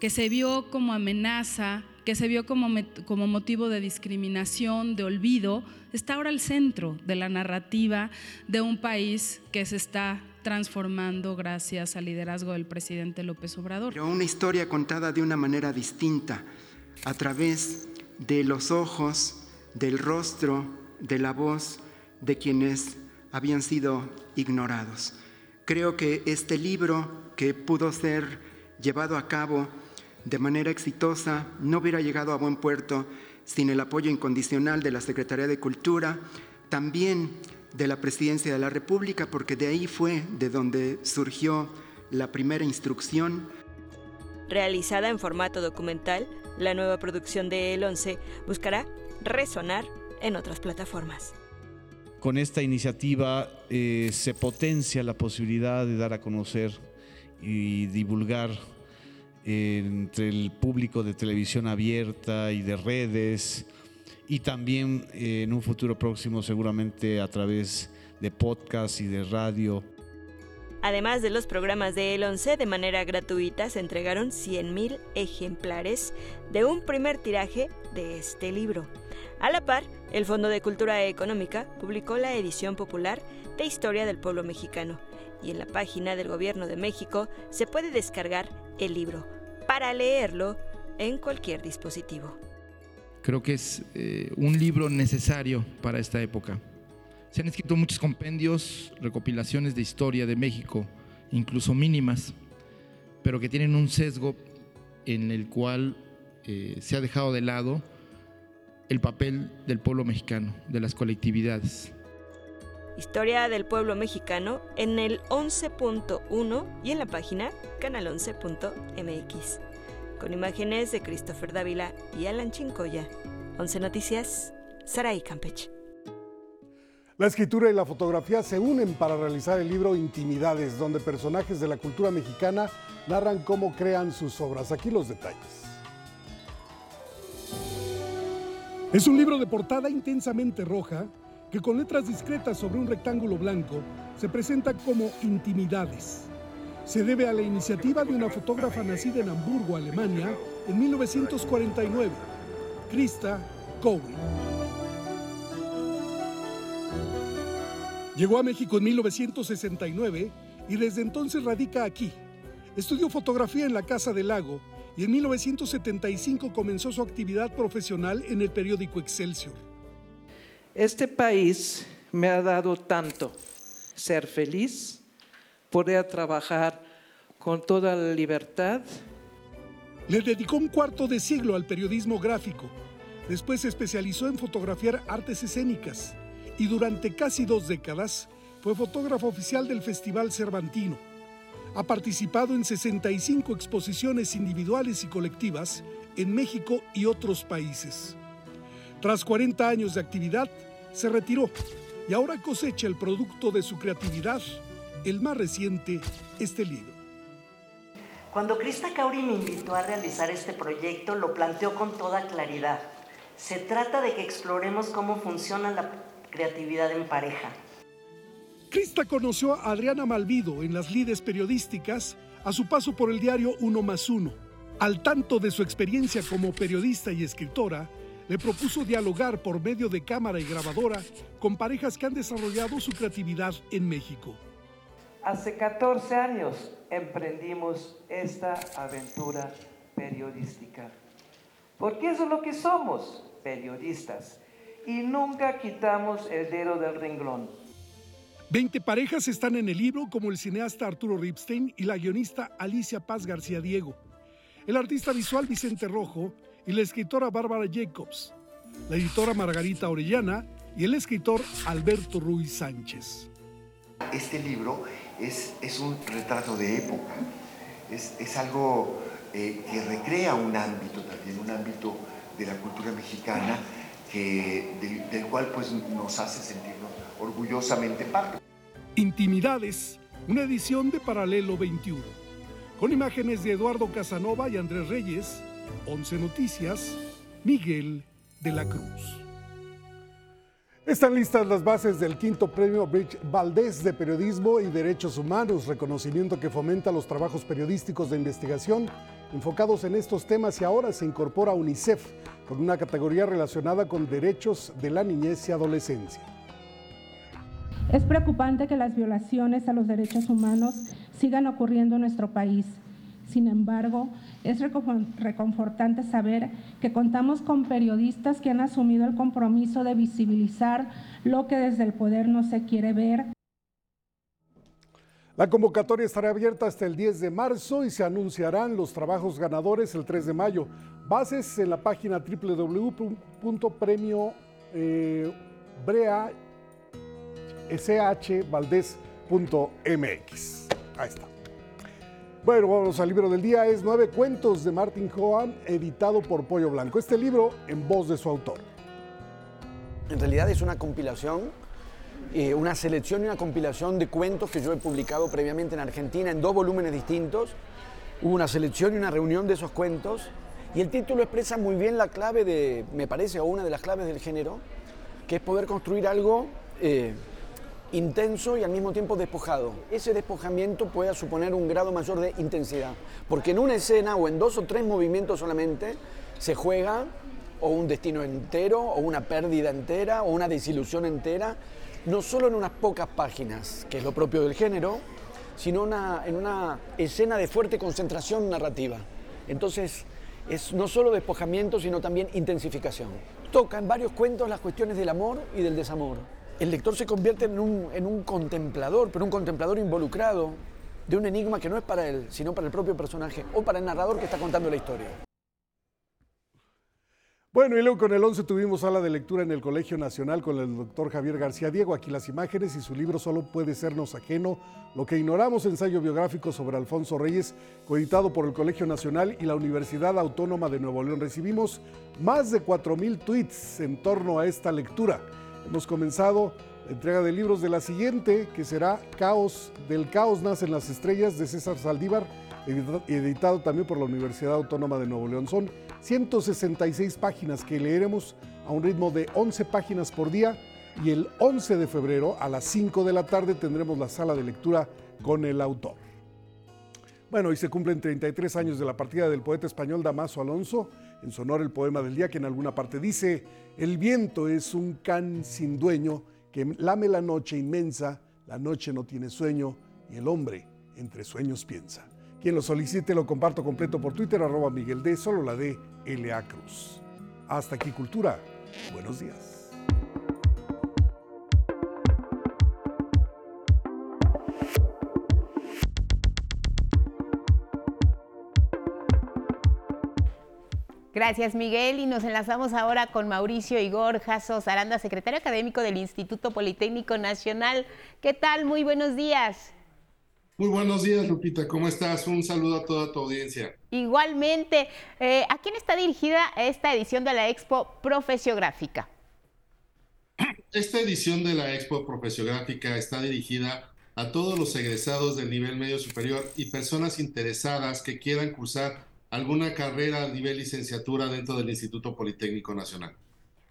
que se vio como amenaza, que se vio como, como motivo de discriminación, de olvido, está ahora al centro de la narrativa de un país que se está transformando gracias al liderazgo del presidente López Obrador. Pero una historia contada de una manera distinta, a través de los ojos, del rostro, de la voz de quienes habían sido ignorados. Creo que este libro que pudo ser llevado a cabo de manera exitosa no hubiera llegado a buen puerto sin el apoyo incondicional de la Secretaría de Cultura, también de la Presidencia de la República, porque de ahí fue de donde surgió la primera instrucción. Realizada en formato documental, la nueva producción de El 11 buscará resonar en otras plataformas. Con esta iniciativa eh, se potencia la posibilidad de dar a conocer y divulgar entre el público de televisión abierta y de redes y también eh, en un futuro próximo seguramente a través de podcast y de radio. Además de los programas de El 11, de manera gratuita se entregaron 100.000 ejemplares de un primer tiraje de este libro. A la par, el Fondo de Cultura Económica publicó la edición popular de Historia del Pueblo Mexicano y en la página del Gobierno de México se puede descargar el libro para leerlo en cualquier dispositivo. Creo que es eh, un libro necesario para esta época. Se han escrito muchos compendios, recopilaciones de historia de México, incluso mínimas, pero que tienen un sesgo en el cual eh, se ha dejado de lado el papel del pueblo mexicano, de las colectividades. Historia del pueblo mexicano en el 11.1 y en la página canal11.mx. Con imágenes de Christopher Dávila y Alan Chincoya. 11 Noticias, Saray Campech. La escritura y la fotografía se unen para realizar el libro Intimidades, donde personajes de la cultura mexicana narran cómo crean sus obras. Aquí los detalles. Es un libro de portada intensamente roja que con letras discretas sobre un rectángulo blanco se presenta como Intimidades. Se debe a la iniciativa de una fotógrafa nacida en Hamburgo, Alemania, en 1949, Krista Cowry. Llegó a México en 1969 y desde entonces radica aquí. Estudió fotografía en la Casa del Lago y en 1975 comenzó su actividad profesional en el periódico Excelsior. Este país me ha dado tanto, ser feliz, poder trabajar con toda la libertad. Le dedicó un cuarto de siglo al periodismo gráfico. Después se especializó en fotografiar artes escénicas y durante casi dos décadas fue fotógrafo oficial del Festival Cervantino. Ha participado en 65 exposiciones individuales y colectivas en México y otros países. Tras 40 años de actividad, se retiró y ahora cosecha el producto de su creatividad, el más reciente, este libro. Cuando Krista Kauri me invitó a realizar este proyecto, lo planteó con toda claridad. Se trata de que exploremos cómo funciona la creatividad en pareja. Krista conoció a Adriana Malvido en las lides periodísticas a su paso por el diario Uno más Uno. Al tanto de su experiencia como periodista y escritora, le propuso dialogar por medio de cámara y grabadora con parejas que han desarrollado su creatividad en México. Hace 14 años emprendimos esta aventura periodística. Porque eso es lo que somos, periodistas. Y nunca quitamos el dedo del renglón. Veinte parejas están en el libro, como el cineasta Arturo Ripstein y la guionista Alicia Paz García Diego, el artista visual Vicente Rojo y la escritora Bárbara Jacobs, la editora Margarita Orellana y el escritor Alberto Ruiz Sánchez. Este libro es, es un retrato de época, es, es algo eh, que recrea un ámbito también, un ámbito de la cultura mexicana que, del, del cual pues, nos hace sentirnos orgullosamente parte. Intimidades, una edición de Paralelo 21, con imágenes de Eduardo Casanova y Andrés Reyes, 11 Noticias, Miguel de la Cruz. Están listas las bases del quinto premio Bridge Valdés de Periodismo y Derechos Humanos, reconocimiento que fomenta los trabajos periodísticos de investigación enfocados en estos temas y ahora se incorpora UNICEF con una categoría relacionada con derechos de la niñez y adolescencia. Es preocupante que las violaciones a los derechos humanos sigan ocurriendo en nuestro país. Sin embargo, es reconfortante saber que contamos con periodistas que han asumido el compromiso de visibilizar lo que desde el poder no se quiere ver. La convocatoria estará abierta hasta el 10 de marzo y se anunciarán los trabajos ganadores el 3 de mayo. Bases en la página www.premio.shvaldez.mx. Ahí está. Bueno, vamos al libro del día. Es Nueve Cuentos de Martin Johan, editado por Pollo Blanco. Este libro en voz de su autor. En realidad es una compilación, eh, una selección y una compilación de cuentos que yo he publicado previamente en Argentina en dos volúmenes distintos. Hubo una selección y una reunión de esos cuentos. Y el título expresa muy bien la clave de, me parece, o una de las claves del género, que es poder construir algo eh, intenso y al mismo tiempo despojado. Ese despojamiento puede suponer un grado mayor de intensidad, porque en una escena o en dos o tres movimientos solamente se juega o un destino entero, o una pérdida entera, o una desilusión entera, no solo en unas pocas páginas, que es lo propio del género, sino en una escena de fuerte concentración narrativa. Entonces, es no solo despojamiento, sino también intensificación. Toca en varios cuentos las cuestiones del amor y del desamor el lector se convierte en un, en un contemplador, pero un contemplador involucrado de un enigma que no es para él, sino para el propio personaje o para el narrador que está contando la historia. Bueno, y luego con el 11 tuvimos sala de lectura en el Colegio Nacional con el doctor Javier García Diego. Aquí las imágenes y su libro Solo puede sernos ajeno. Lo que ignoramos, ensayo biográfico sobre Alfonso Reyes, coeditado por el Colegio Nacional y la Universidad Autónoma de Nuevo León. Recibimos más de 4.000 tweets en torno a esta lectura. Hemos comenzado la entrega de libros de la siguiente, que será Caos, del Caos nacen las estrellas de César Saldívar, editado también por la Universidad Autónoma de Nuevo León. Son 166 páginas que leeremos a un ritmo de 11 páginas por día y el 11 de febrero a las 5 de la tarde tendremos la sala de lectura con el autor. Bueno, hoy se cumplen 33 años de la partida del poeta español Damaso Alonso, en su honor el poema del día que en alguna parte dice, el viento es un can sin dueño que lame la noche inmensa, la noche no tiene sueño y el hombre entre sueños piensa. Quien lo solicite lo comparto completo por Twitter, arroba Miguel D, solo la D, L.A. Cruz. Hasta aquí Cultura. Buenos días. Gracias, Miguel. Y nos enlazamos ahora con Mauricio Igor Jasos Aranda, secretario académico del Instituto Politécnico Nacional. ¿Qué tal? Muy buenos días. Muy buenos días, Lupita. ¿Cómo estás? Un saludo a toda tu audiencia. Igualmente. Eh, ¿A quién está dirigida esta edición de la Expo Profesiográfica? Esta edición de la Expo Profesiográfica está dirigida a todos los egresados del nivel medio superior y personas interesadas que quieran cursar alguna carrera a nivel licenciatura dentro del Instituto Politécnico Nacional.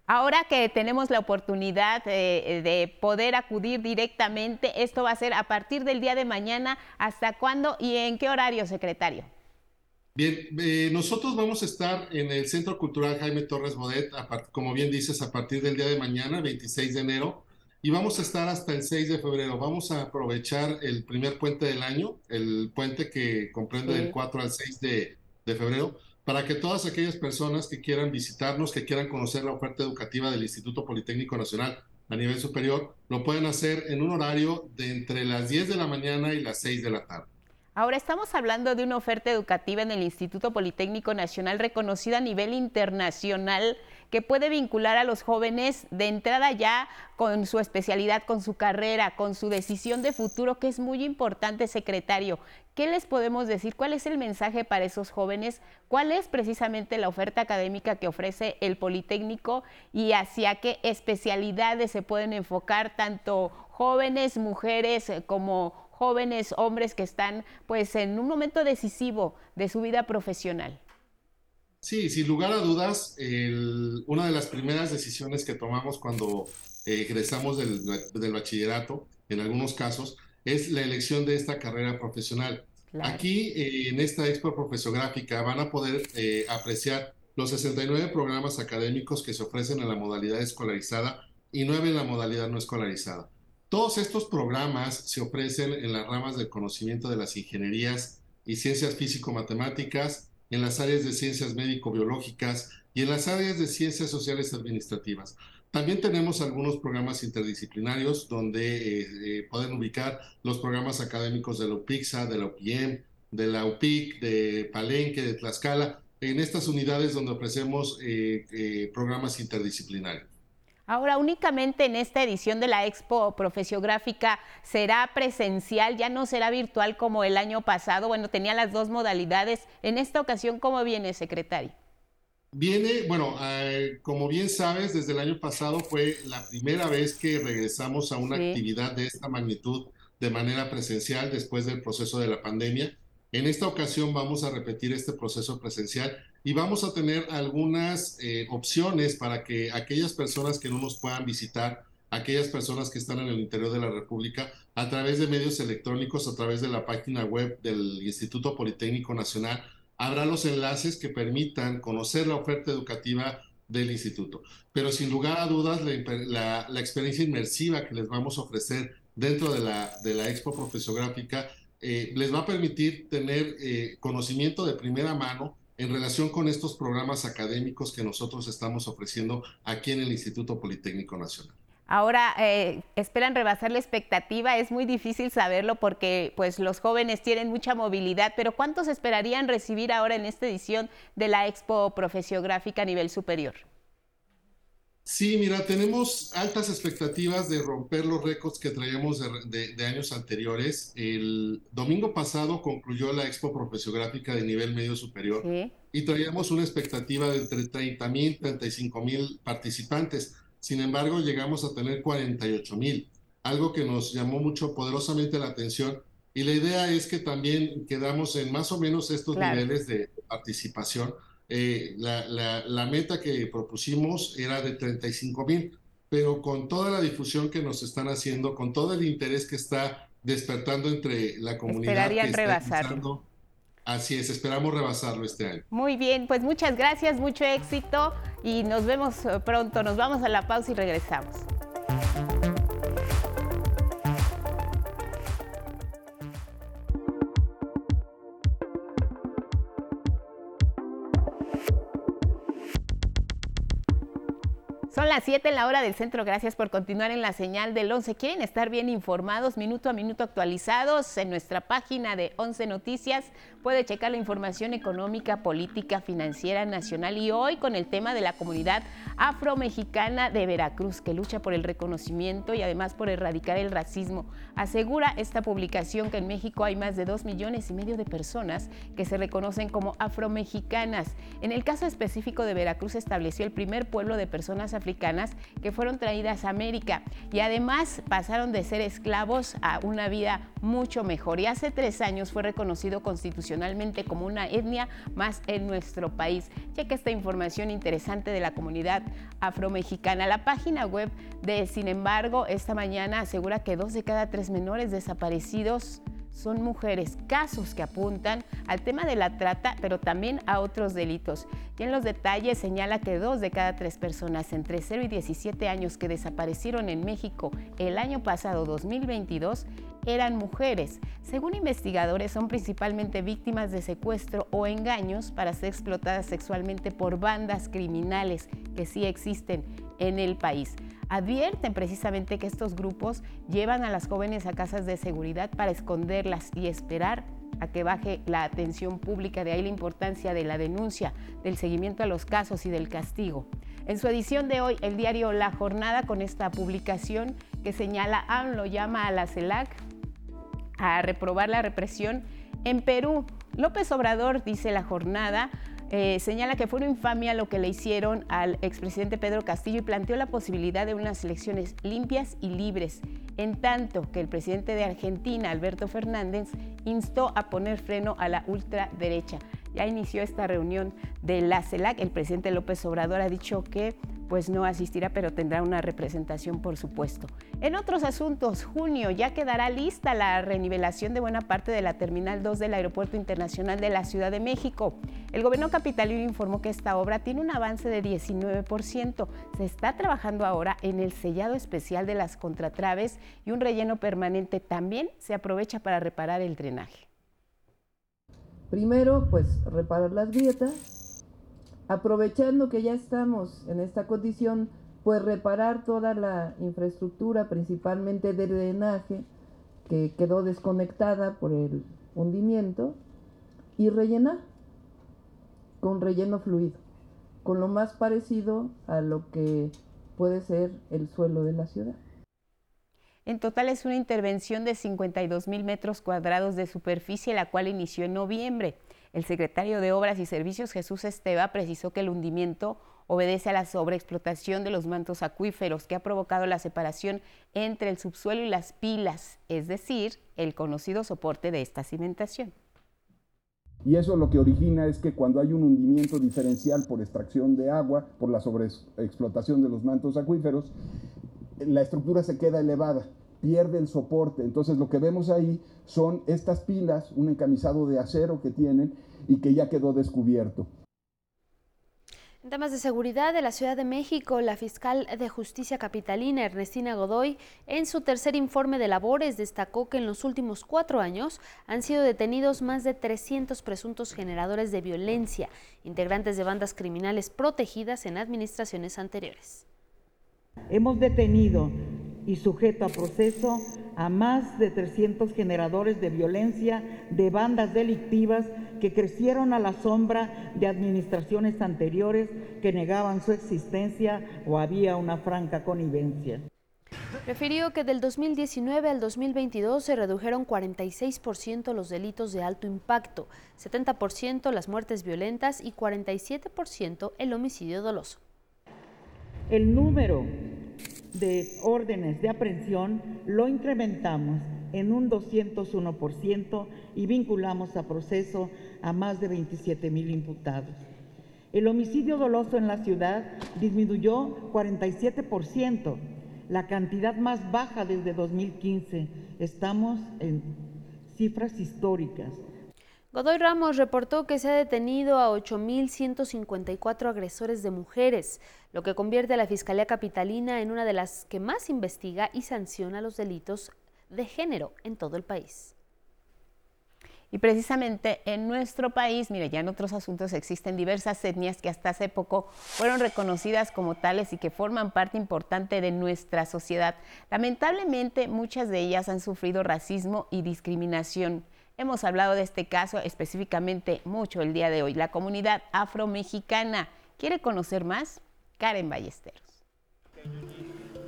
Ahora que tenemos la oportunidad eh, de poder acudir directamente, esto va a ser a partir del día de mañana, ¿hasta cuándo y en qué horario, secretario? Bien, eh, nosotros vamos a estar en el Centro Cultural Jaime Torres Bodet, como bien dices, a partir del día de mañana, 26 de enero, y vamos a estar hasta el 6 de febrero. Vamos a aprovechar el primer puente del año, el puente que comprende del 4 al 6 de, de febrero, para que todas aquellas personas que quieran visitarnos, que quieran conocer la oferta educativa del Instituto Politécnico Nacional a nivel superior, lo pueden hacer en un horario de entre las 10 de la mañana y las 6 de la tarde. Ahora estamos hablando de una oferta educativa en el Instituto Politécnico Nacional reconocida a nivel internacional que puede vincular a los jóvenes de entrada ya con su especialidad, con su carrera, con su decisión de futuro, que es muy importante, secretario. ¿Qué les podemos decir? ¿Cuál es el mensaje para esos jóvenes? ¿Cuál es precisamente la oferta académica que ofrece el Politécnico y hacia qué especialidades se pueden enfocar tanto jóvenes, mujeres como jóvenes hombres que están pues en un momento decisivo de su vida profesional? Sí, sin lugar a dudas, una de las primeras decisiones que tomamos cuando eh, egresamos del, bachillerato, en algunos casos, es la elección de esta carrera profesional. Aquí, eh, en esta expo profesográfica, van a poder eh, apreciar los 69 programas académicos que se ofrecen en la modalidad escolarizada y 9 en la modalidad no escolarizada. Todos estos programas se ofrecen en las ramas del conocimiento de las ingenierías y ciencias físico-matemáticas, en las áreas de ciencias médico-biológicas y en las áreas de ciencias sociales administrativas. También tenemos algunos programas interdisciplinarios donde eh, eh, pueden ubicar los programas académicos de la UPIXA, de la UPIEM, de la UPIC, de Palenque, de Tlaxcala, en estas unidades donde ofrecemos eh, programas interdisciplinarios. Ahora, únicamente en esta edición de la Expo Profesiográfica será presencial, ya no será virtual como el año pasado. Bueno, tenía las dos modalidades. En esta ocasión, ¿cómo viene, secretario? Viene, bueno, eh, como bien sabes, desde el año pasado fue la primera vez que regresamos a una actividad de esta magnitud de manera presencial después del proceso de la pandemia. En esta ocasión vamos a repetir este proceso presencial y vamos a tener algunas eh, opciones para que aquellas personas que no nos puedan visitar, aquellas personas que están en el interior de la República, a través de medios electrónicos, a través de la página web del Instituto Politécnico Nacional, habrá los enlaces que permitan conocer la oferta educativa del instituto. Pero sin lugar a dudas, la, experiencia inmersiva que les vamos a ofrecer dentro de la, de la Expo Profesográfica eh, les va a permitir tener eh, conocimiento de primera mano en relación con estos programas académicos que nosotros estamos ofreciendo aquí en el Instituto Politécnico Nacional. Ahora eh, esperan rebasar la expectativa, es muy difícil saberlo porque pues los jóvenes tienen mucha movilidad, pero ¿cuántos esperarían recibir ahora en esta edición de la Expo Profesiográfica a nivel superior? Sí, mira, tenemos altas expectativas de romper los récords que traíamos de, años anteriores. El domingo pasado concluyó la Expo Profesiográfica de nivel medio superior y traíamos una expectativa de entre 30 mil, 35 mil participantes. Sin embargo, llegamos a tener 48 mil, algo que nos llamó mucho poderosamente la atención. Y la idea es que también quedamos en más o menos estos niveles de participación eh, la, meta que propusimos era de 35 mil, pero con toda la difusión que nos están haciendo, con todo el interés que está despertando entre la comunidad. Esperarían rebasarlo. Así es, esperamos rebasarlo este año. Muy bien, pues muchas gracias, mucho éxito y nos vemos eh, pronto. Nos vamos a la pausa y regresamos. Son las 7 en la hora del centro. Gracias por continuar en la señal del 11. ¿Quieren estar bien informados, minuto a minuto actualizados en nuestra página de 11 Noticias? Puede checar la información económica, política, financiera, nacional y hoy con el tema de la comunidad afromexicana de Veracruz que lucha por el reconocimiento y además por erradicar el racismo. Asegura esta publicación que en México hay más de 2 millones y medio de personas que se reconocen como afromexicanas. En el caso específico de Veracruz estableció el primer pueblo de personas africanas que fueron traídas a América y además pasaron de ser esclavos a una vida mucho mejor. Y hace tres años fue reconocido constitucionalmente como una etnia más en nuestro país. Cheque esta información interesante de la comunidad afromexicana. La página web de Sin embargo esta mañana asegura que dos de cada tres menores desaparecidos son mujeres, casos que apuntan al tema de la trata, pero también a otros delitos. Y en los detalles señala que dos de cada tres personas entre 0 y 17 años que desaparecieron en México el año pasado 2022 eran mujeres. Según investigadores, son principalmente víctimas de secuestro o engaños para ser explotadas sexualmente por bandas criminales que sí existen en el país. Advierten precisamente que estos grupos llevan a las jóvenes a casas de seguridad para esconderlas y esperar a que baje la atención pública, de ahí la importancia de la denuncia, del seguimiento a los casos y del castigo. En su edición de hoy, el diario La Jornada, con esta publicación que señala, AMLO llama a la CELAC a reprobar la represión en Perú. López Obrador, dice La Jornada, eh, señala que fue una infamia lo que le hicieron al expresidente Pedro Castillo y planteó la posibilidad de unas elecciones limpias y libres, en tanto que el presidente de Argentina, Alberto Fernández, instó a poner freno a la ultraderecha. Ya inició esta reunión de la CELAC. El presidente López Obrador ha dicho que pues no asistirá, pero tendrá una representación, por supuesto. En otros asuntos, junio ya quedará lista la renivelación de buena parte de la Terminal 2 del Aeropuerto Internacional de la Ciudad de México. El gobierno capitalino informó que esta obra tiene un avance de 19%. Se está trabajando ahora en el sellado especial de las contratraves y un relleno permanente también se aprovecha para reparar el drenaje. Primero, pues reparar las grietas aprovechando que ya estamos en esta condición, pues reparar toda la infraestructura, principalmente de drenaje, que quedó desconectada por el hundimiento, y rellenar con relleno fluido, con lo más parecido a lo que puede ser el suelo de la ciudad. En total es una intervención de 52 mil metros cuadrados de superficie, la cual inició en noviembre. El secretario de Obras y Servicios, Jesús Esteba, precisó que el hundimiento obedece a la sobreexplotación de los mantos acuíferos que ha provocado la separación entre el subsuelo y las pilas, es decir, el conocido soporte de esta cimentación. Y eso lo que origina es que cuando hay un hundimiento diferencial por extracción de agua, por la sobreexplotación de los mantos acuíferos, la estructura se queda elevada pierde el soporte. Entonces lo que vemos ahí son estas pilas, un encamisado de acero que tienen y que ya quedó descubierto. En temas de seguridad de la Ciudad de México, la fiscal de justicia capitalina Ernestina Godoy, en su tercer informe de labores, destacó que en los últimos cuatro años han sido detenidos más de 300 presuntos generadores de violencia, integrantes de bandas criminales protegidas en administraciones anteriores. Hemos detenido y sujeto a proceso a más de 300 generadores de violencia de bandas delictivas que crecieron a la sombra de administraciones anteriores que negaban su existencia o había una franca connivencia. Refirió que del 2019 al 2022 se redujeron 46% los delitos de alto impacto, 70% las muertes violentas y 47% el homicidio doloso. El número de órdenes de aprehensión lo incrementamos en un 201% y vinculamos a proceso a más de 27 mil imputados. El homicidio doloso en la ciudad disminuyó 47%, la cantidad más baja desde 2015. Estamos en cifras históricas. Godoy Ramos reportó que se ha detenido a 8.154 agresores de mujeres, lo que convierte a la Fiscalía Capitalina en una de las que más investiga y sanciona los delitos de género en todo el país. Y precisamente en nuestro país, mire, ya en otros asuntos existen diversas etnias que hasta hace poco fueron reconocidas como tales y que forman parte importante de nuestra sociedad. Lamentablemente, muchas de ellas han sufrido racismo y discriminación. Hemos hablado de este caso específicamente mucho el día de hoy. La comunidad afromexicana. ¿Quiere conocer más? Karen Ballesteros.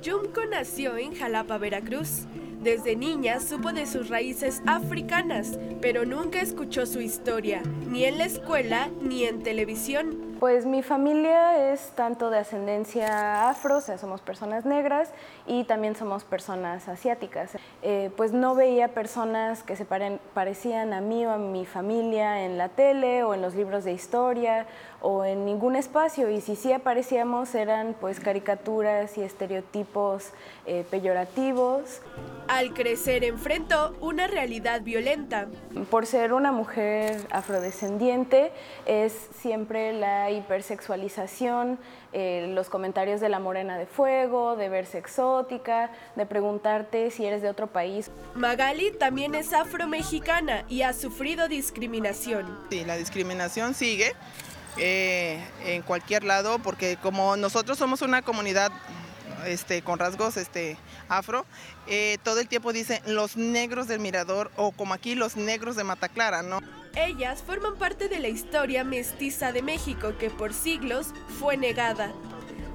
Yumko nació en Jalapa, Veracruz. Desde niña supo de sus raíces africanas, pero nunca escuchó su historia, ni en la escuela ni en televisión. Pues mi familia es tanto de ascendencia afro, o sea, somos personas negras y también somos personas asiáticas. Eh, pues no veía personas que se parecían a mí o a mi familia en la tele o en los libros de historia o en ningún espacio y si sí aparecíamos eran pues caricaturas y estereotipos eh, peyorativos. Al crecer enfrentó una realidad violenta. Por ser una mujer afrodescendiente es siempre la hipersexualización, eh, los comentarios de la morena de fuego, de verse exótica, de preguntarte si eres de otro país. Magali también es afromexicana y ha sufrido discriminación. Sí, la discriminación sigue. Eh, en cualquier lado, porque como nosotros somos una comunidad este, con rasgos este, afro, eh, todo el tiempo dicen los negros del Mirador o como aquí los negros de Mataclara, ¿no? Ellas forman parte de la historia mestiza de México que por siglos fue negada.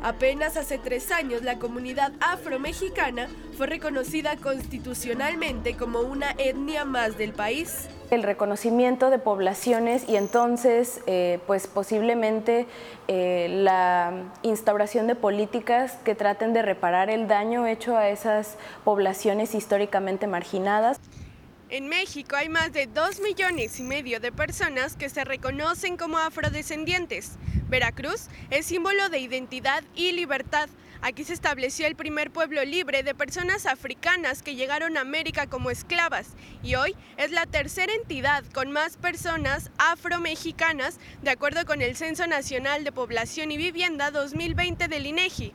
Apenas hace tres años la comunidad afromexicana fue reconocida constitucionalmente como una etnia más del país. El reconocimiento de poblaciones y entonces eh, pues posiblemente eh, la instauración de políticas que traten de reparar el daño hecho a esas poblaciones históricamente marginadas. En México hay más de 2 millones y medio de personas que se reconocen como afrodescendientes. Veracruz es símbolo de identidad y libertad. Aquí se estableció el primer pueblo libre de personas africanas que llegaron a América como esclavas y hoy es la tercera entidad con más personas afromexicanas de acuerdo con el Censo Nacional de Población y Vivienda 2020 del INEGI.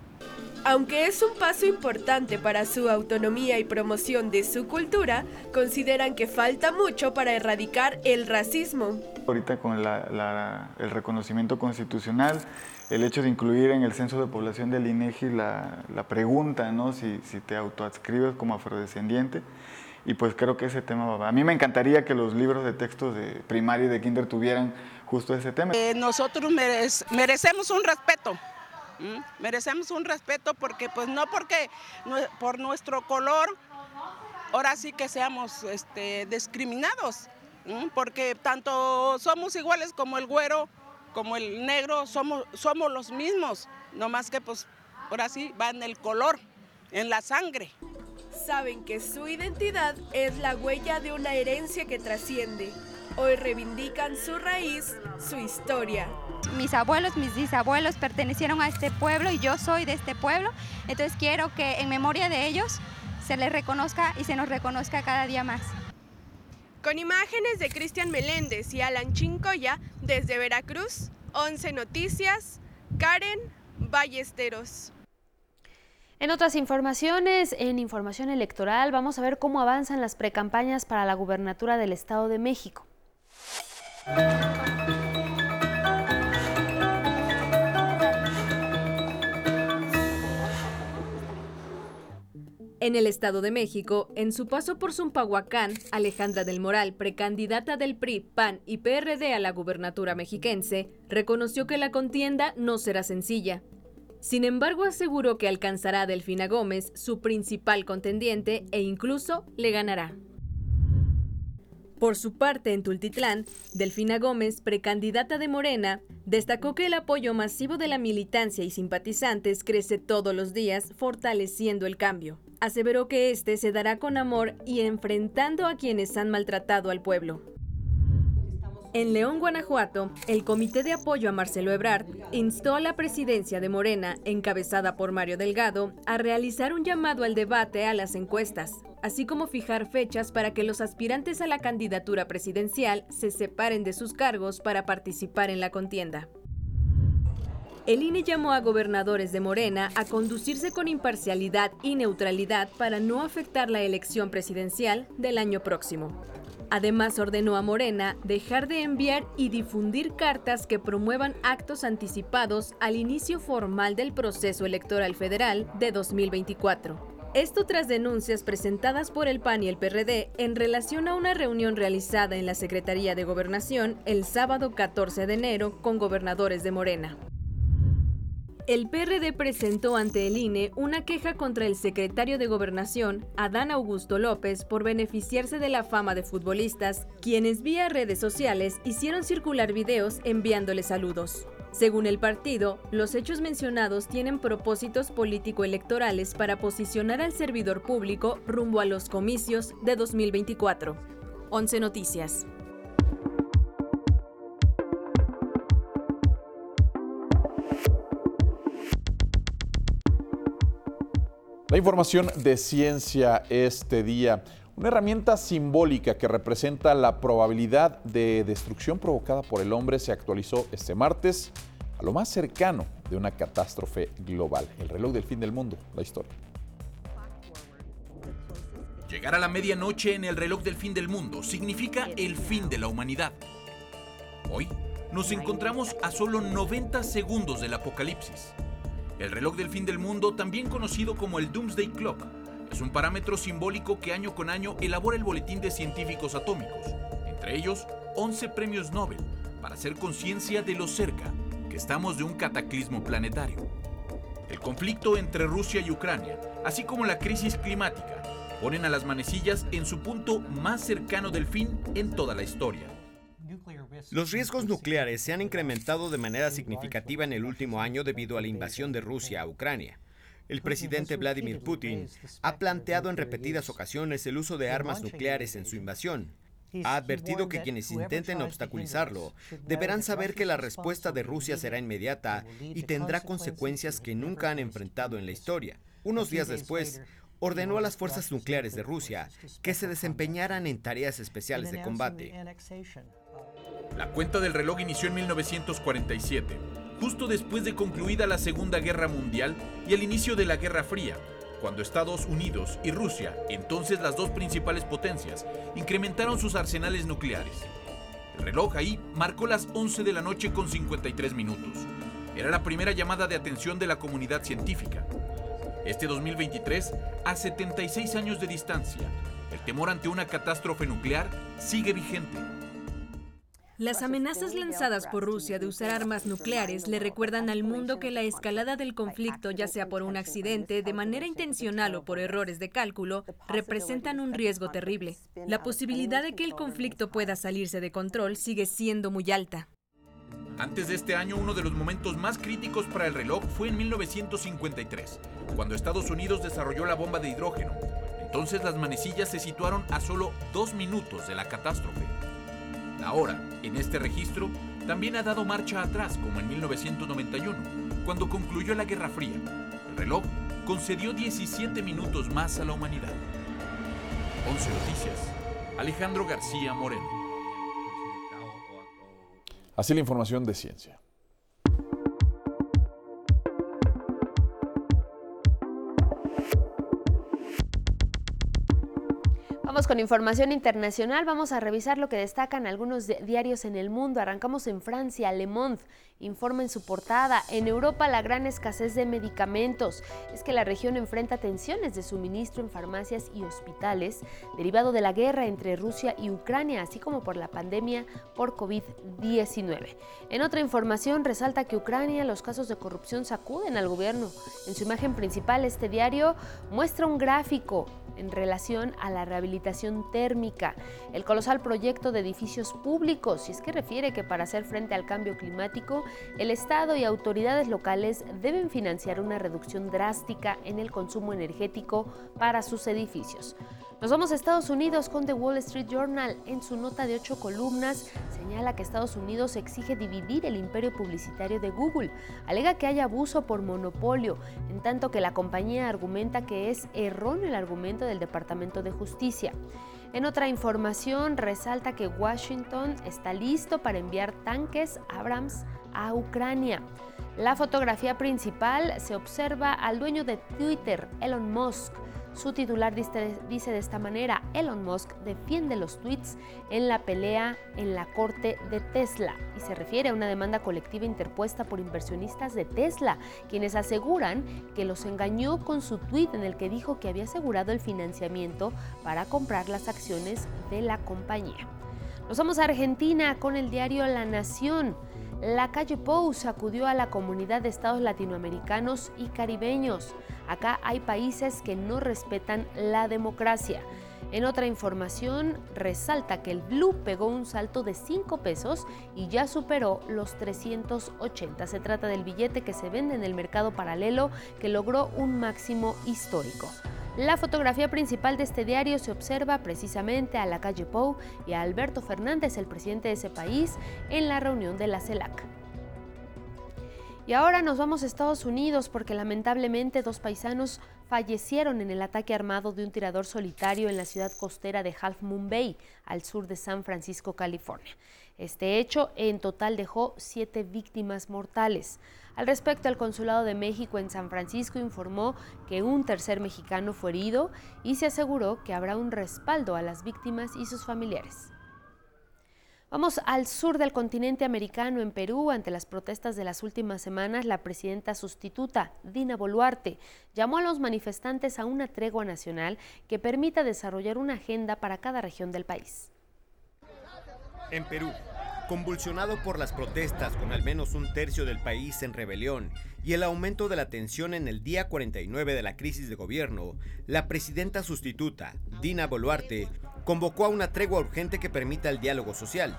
Aunque es un paso importante para su autonomía y promoción de su cultura, consideran que falta mucho para erradicar el racismo. Ahorita con el reconocimiento constitucional, el hecho de incluir en el censo de población del INEGI la, pregunta, ¿no? Si, te autoadscribes como afrodescendiente. Y pues creo que ese tema va. A mí me encantaría que los libros de textos de primaria y de kinder tuvieran justo ese tema. Eh, nosotros merecemos un respeto ¿Mm? Merecemos un respeto porque, pues no porque por nuestro color, ahora sí que seamos este, discriminados, porque tanto somos iguales como el güero, como el negro, somos, somos los mismos, no más que pues ahora sí va en el color, en la sangre. Saben que su identidad es la huella de una herencia que trasciende. Hoy reivindican su raíz, su historia mis abuelos, mis bisabuelos pertenecieron a este pueblo y yo soy de este pueblo. Entonces quiero que en memoria de ellos se les reconozca y se nos reconozca cada día más. Con imágenes de Cristian Meléndez y Alan Chincoya desde Veracruz, 11 Noticias, Karen Ballesteros. En otras informaciones, en información electoral, vamos a ver cómo avanzan las precampañas para la gubernatura del Estado de México. En el Estado de México, en su paso por Zumpahuacán, Alejandra del Moral, precandidata del PRI, PAN y PRD a la gubernatura mexiquense, reconoció que la contienda no será sencilla. Sin embargo, aseguró que alcanzará a Delfina Gómez, su principal contendiente, e incluso le ganará. Por su parte, en Tultitlán, Delfina Gómez, precandidata de Morena, destacó que el apoyo masivo de la militancia y simpatizantes crece todos los días, fortaleciendo el cambio aseveró que este se dará con amor y enfrentando a quienes han maltratado al pueblo. En León, Guanajuato, el Comité de Apoyo a Marcelo Ebrard instó a la presidencia de Morena, encabezada por Mario Delgado, a realizar un llamado al debate a las encuestas, así como fijar fechas para que los aspirantes a la candidatura presidencial se separen de sus cargos para participar en la contienda. El INE llamó a gobernadores de Morena a conducirse con imparcialidad y neutralidad para no afectar la elección presidencial del año próximo. Además, ordenó a Morena dejar de enviar y difundir cartas que promuevan actos anticipados al inicio formal del proceso electoral federal de 2024. Esto tras denuncias presentadas por el PAN y el PRD en relación a una reunión realizada en la Secretaría de Gobernación el sábado 14 de enero con gobernadores de Morena. El PRD presentó ante el INE una queja contra el secretario de Gobernación, Adán Augusto López, por beneficiarse de la fama de futbolistas, quienes vía redes sociales hicieron circular videos enviándole saludos. Según el partido, los hechos mencionados tienen propósitos político-electorales para posicionar al servidor público rumbo a los comicios de 2024. 11 Noticias. Información de ciencia este día, una herramienta simbólica que representa la probabilidad de destrucción provocada por el hombre se actualizó este martes a lo más cercano de una catástrofe global, el reloj del fin del mundo, la historia. Llegar a la medianoche en el reloj del fin del mundo significa el fin de la humanidad. Hoy nos encontramos a solo 90 segundos del apocalipsis. El reloj del fin del mundo, también conocido como el Doomsday Clock, es un parámetro simbólico que año con año elabora el Boletín de Científicos Atómicos, entre ellos 11 premios Nobel, para hacer conciencia de lo cerca que estamos de un cataclismo planetario. El conflicto entre Rusia y Ucrania, así como la crisis climática, ponen a las manecillas en su punto más cercano del fin en toda la historia. Los riesgos nucleares se han incrementado de manera significativa en el último año debido a la invasión de Rusia a Ucrania. El presidente Vladimir Putin ha planteado en repetidas ocasiones el uso de armas nucleares en su invasión. Ha advertido que quienes intenten obstaculizarlo deberán saber que la respuesta de Rusia será inmediata y tendrá consecuencias que nunca han enfrentado en la historia. Unos días después, ordenó a las fuerzas nucleares de Rusia que se desempeñaran en tareas especiales de combate. La cuenta del reloj inició en 1947, justo después de concluida la Segunda Guerra Mundial y el inicio de la Guerra Fría, cuando Estados Unidos y Rusia, entonces las dos principales potencias, incrementaron sus arsenales nucleares. El reloj ahí marcó las 11 de la noche con 53 minutos. Era la primera llamada de atención de la comunidad científica. Este 2023, a 76 años de distancia, el temor ante una catástrofe nuclear sigue vigente. Las amenazas lanzadas por Rusia de usar armas nucleares le recuerdan al mundo que la escalada del conflicto, ya sea por un accidente, de manera intencional o por errores de cálculo, representan un riesgo terrible. La posibilidad de que el conflicto pueda salirse de control sigue siendo muy alta. Antes de este año, uno de los momentos más críticos para el reloj fue en 1953, cuando Estados Unidos desarrolló la bomba de hidrógeno. Entonces las manecillas se situaron a solo dos minutos de la catástrofe. La hora, en este registro, también ha dado marcha atrás, como en 1991, cuando concluyó la Guerra Fría. El reloj concedió 17 minutos más a la humanidad. 11 Noticias. Alejandro García Moreno. Así la información de ciencia. Vamos con información internacional, vamos a revisar lo que destacan algunos diarios en el mundo. Arrancamos en Francia, Le Monde informa en su portada, en Europa la gran escasez de medicamentos. Es que la región enfrenta tensiones de suministro en farmacias y hospitales derivado de la guerra entre Rusia y Ucrania, así como por la pandemia por COVID-19. En otra información resalta que Ucrania los casos de corrupción sacuden al gobierno. En su imagen principal este diario muestra un gráfico en relación a la rehabilitación térmica, el colosal proyecto de edificios públicos, y es que refiere que para hacer frente al cambio climático, el Estado y autoridades locales deben financiar una reducción drástica en el consumo energético para sus edificios. Nos vamos a Estados Unidos con The Wall Street Journal. En su nota de ocho columnas señala que Estados Unidos exige dividir el imperio publicitario de Google. Alega que hay abuso por monopolio, en tanto que la compañía argumenta que es erróneo el argumento del Departamento de Justicia. En otra información resalta que Washington está listo para enviar tanques Abrams a Ucrania. La fotografía principal se observa al dueño de Twitter, Elon Musk, Su titular dice, de esta manera, Elon Musk defiende los tweets en la pelea en la corte de Tesla y se refiere a una demanda colectiva interpuesta por inversionistas de Tesla, quienes aseguran que los engañó con su tweet en el que dijo que había asegurado el financiamiento para comprar las acciones de la compañía. Nos vamos a Argentina con el diario La Nación. La calle Pou sacudió a la comunidad de estados latinoamericanos y caribeños. Acá hay países que no respetan la democracia. En otra información, resalta que el Blue pegó un salto de 5 pesos y ya superó los 380. Se trata del billete que se vende en el mercado paralelo que logró un máximo histórico. La fotografía principal de este diario se observa precisamente a la calle Pou y a Alberto Fernández, el presidente de ese país, en la reunión de la CELAC. Y ahora nos vamos a Estados Unidos porque lamentablemente dos paisanos fallecieron en el ataque armado de un tirador solitario en la ciudad costera de Half Moon Bay, al sur de San Francisco, California. Este hecho en total dejó siete víctimas mortales. Al respecto, el Consulado de México en San Francisco informó que un tercer mexicano fue herido y se aseguró que habrá un respaldo a las víctimas y sus familiares. Vamos al sur del continente americano, en Perú, ante las protestas de las últimas semanas, la presidenta sustituta, Dina Boluarte, llamó a los manifestantes a una tregua nacional que permita desarrollar una agenda para cada región del país. En Perú, Convulsionado por las protestas con al menos un tercio del país en rebelión y el aumento de la tensión en el día 49 de la crisis de gobierno, la presidenta sustituta, Dina Boluarte, convocó a una tregua urgente que permita el diálogo social.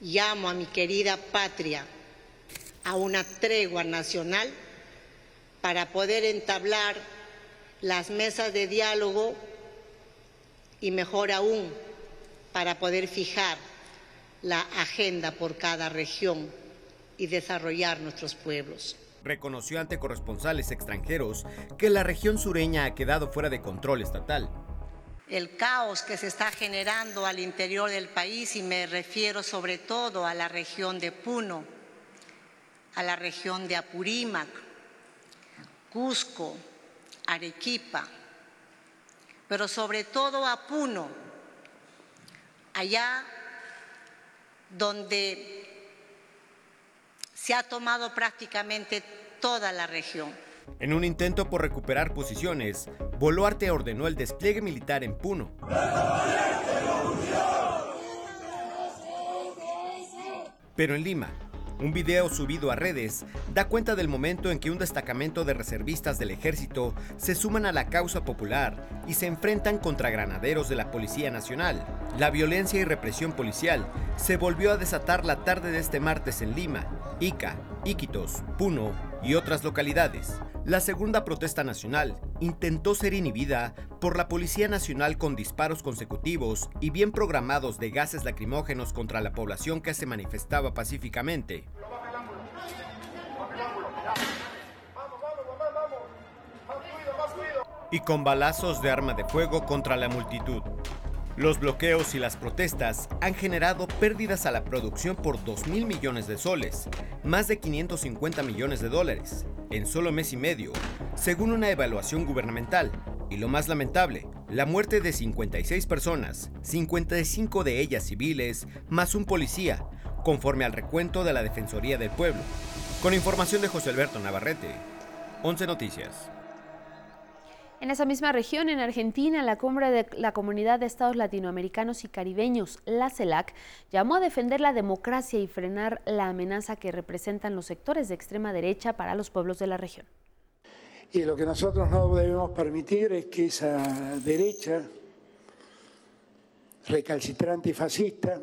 Llamo a mi querida patria a una tregua nacional para poder entablar las mesas de diálogo y mejor aún, para poder fijar la agenda por cada región y desarrollar nuestros pueblos. Reconoció ante corresponsales extranjeros que la región sureña ha quedado fuera de control estatal. El caos que se está generando al interior del país, y me refiero sobre todo a la región de Puno, a la región de Apurímac, Cusco, Arequipa, pero sobre todo a Puno. Allá donde se ha tomado prácticamente toda la región. En un intento por recuperar posiciones, Boluarte ordenó el despliegue militar en Puno. Pero en Lima, un video subido a redes da cuenta del momento en que un destacamento de reservistas del ejército se suman a la causa popular y se enfrentan contra granaderos de la Policía Nacional. La violencia y represión policial se volvió a desatar la tarde de este martes en Lima, Ica, Iquitos, Puno y otras localidades. La segunda protesta nacional intentó ser inhibida por la Policía Nacional con disparos consecutivos y bien programados de gases lacrimógenos contra la población que se manifestaba pacíficamente. Y con balazos de arma de fuego contra la multitud. Los bloqueos y las protestas han generado pérdidas a la producción por 2 mil millones de soles, más de 550 millones de dólares, en solo mes y medio, según una evaluación gubernamental. Y lo más lamentable, la muerte de 56 personas, 55 de ellas civiles, más un policía, conforme al recuento de la Defensoría del Pueblo. Con información de José Alberto Navarrete, 11 Noticias. En esa misma región, en Argentina, la cumbre de la Comunidad de Estados Latinoamericanos y Caribeños, la CELAC, llamó a defender la democracia y frenar la amenaza que representan los sectores de extrema derecha para los pueblos de la región. Y lo que nosotros no debemos permitir es que esa derecha recalcitrante y fascista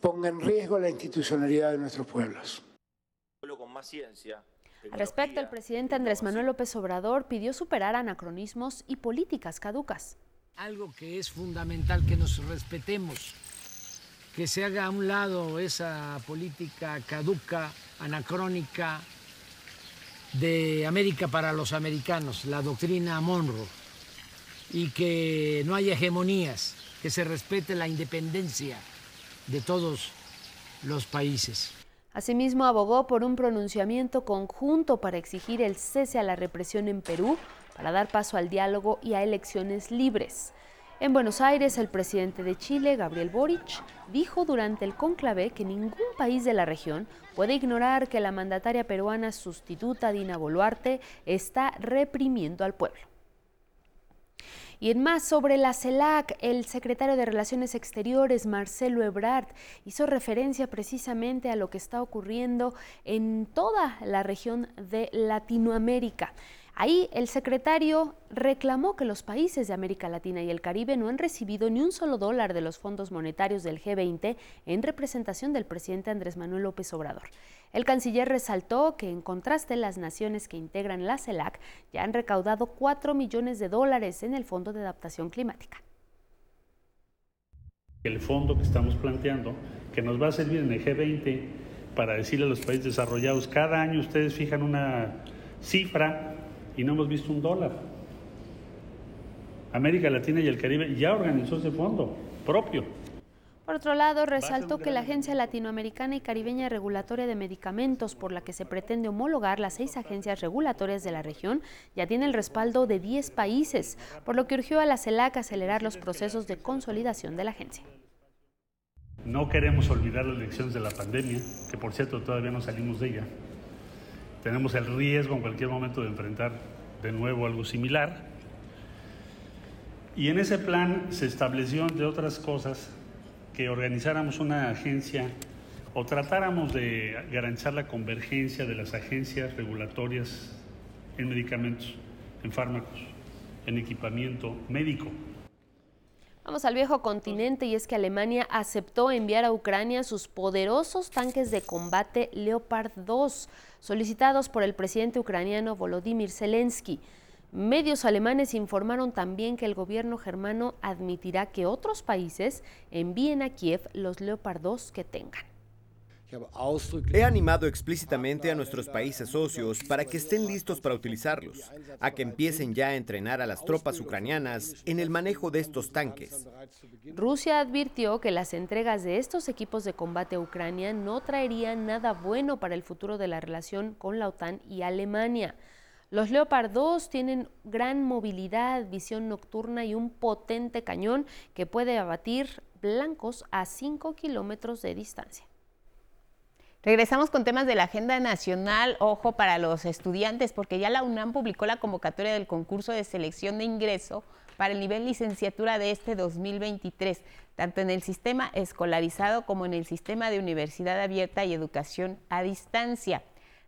ponga en riesgo la institucionalidad de nuestros pueblos. Con más ciencia, al respecto, el presidente Andrés Manuel López Obrador pidió superar anacronismos y políticas caducas. Algo que es fundamental que nos respetemos, que se haga a un lado esa política caduca, anacrónica de América para los americanos, la doctrina Monroe, y que no haya hegemonías, que se respete la independencia de todos los países. Asimismo, abogó por un pronunciamiento conjunto para exigir el cese a la represión en Perú, para dar paso al diálogo y a elecciones libres. En Buenos Aires, el presidente de Chile, Gabriel Boric, dijo durante el conclave que ningún país de la región puede ignorar que la mandataria peruana sustituta Dina Boluarte está reprimiendo al pueblo. Y en más sobre la CELAC, el secretario de Relaciones Exteriores, Marcelo Ebrard, hizo referencia precisamente a lo que está ocurriendo en toda la región de Latinoamérica. Ahí el secretario reclamó que los países de América Latina y el Caribe no han recibido ni un solo dólar de los fondos monetarios del G20 en representación del presidente Andrés Manuel López Obrador. El canciller resaltó que, en contraste, las naciones que integran la CELAC ya han recaudado 4 millones de dólares en el Fondo de Adaptación Climática. El fondo que estamos planteando, que nos va a servir en el G20 para decirle a los países desarrollados, cada año ustedes fijan una cifra y no hemos visto un dólar. América Latina y el Caribe ya organizó ese fondo propio. Por otro lado, resaltó que la Agencia Latinoamericana y Caribeña Regulatoria de Medicamentos, por la que se pretende homologar las seis agencias regulatorias de la región, ya tiene el respaldo de 10 países, por lo que urgió a la CELAC acelerar los procesos de consolidación de la agencia. No queremos olvidar las lecciones de la pandemia, que por cierto todavía no salimos de ella tenemos el riesgo en cualquier momento de enfrentar de nuevo algo similar. Y en ese plan se estableció, entre otras cosas, que organizáramos una agencia o tratáramos de garantizar la convergencia de las agencias regulatorias en medicamentos, en fármacos, en equipamiento médico. Vamos al viejo continente y es que Alemania aceptó enviar a Ucrania sus poderosos tanques de combate Leopard 2, solicitados por el presidente ucraniano Volodymyr Zelensky. Medios alemanes informaron también que el gobierno germano admitirá que otros países envíen a Kiev los Leopard 2 que tengan. He animado explícitamente a nuestros países socios para que estén listos para utilizarlos, a que empiecen ya a entrenar a las tropas ucranianas en el manejo de estos tanques. Rusia advirtió que las entregas de estos equipos de combate a Ucrania no traerían nada bueno para el futuro de la relación con la OTAN y Alemania. Los Leopard 2 tienen gran movilidad, visión nocturna y un potente cañón que puede abatir blancos a 5 kilómetros de distancia. Regresamos con temas de la agenda nacional, ojo para los estudiantes, porque ya la UNAM publicó la convocatoria del concurso de selección de ingreso para el nivel licenciatura de este 2023, tanto en el sistema escolarizado como en el sistema de universidad abierta y educación a distancia.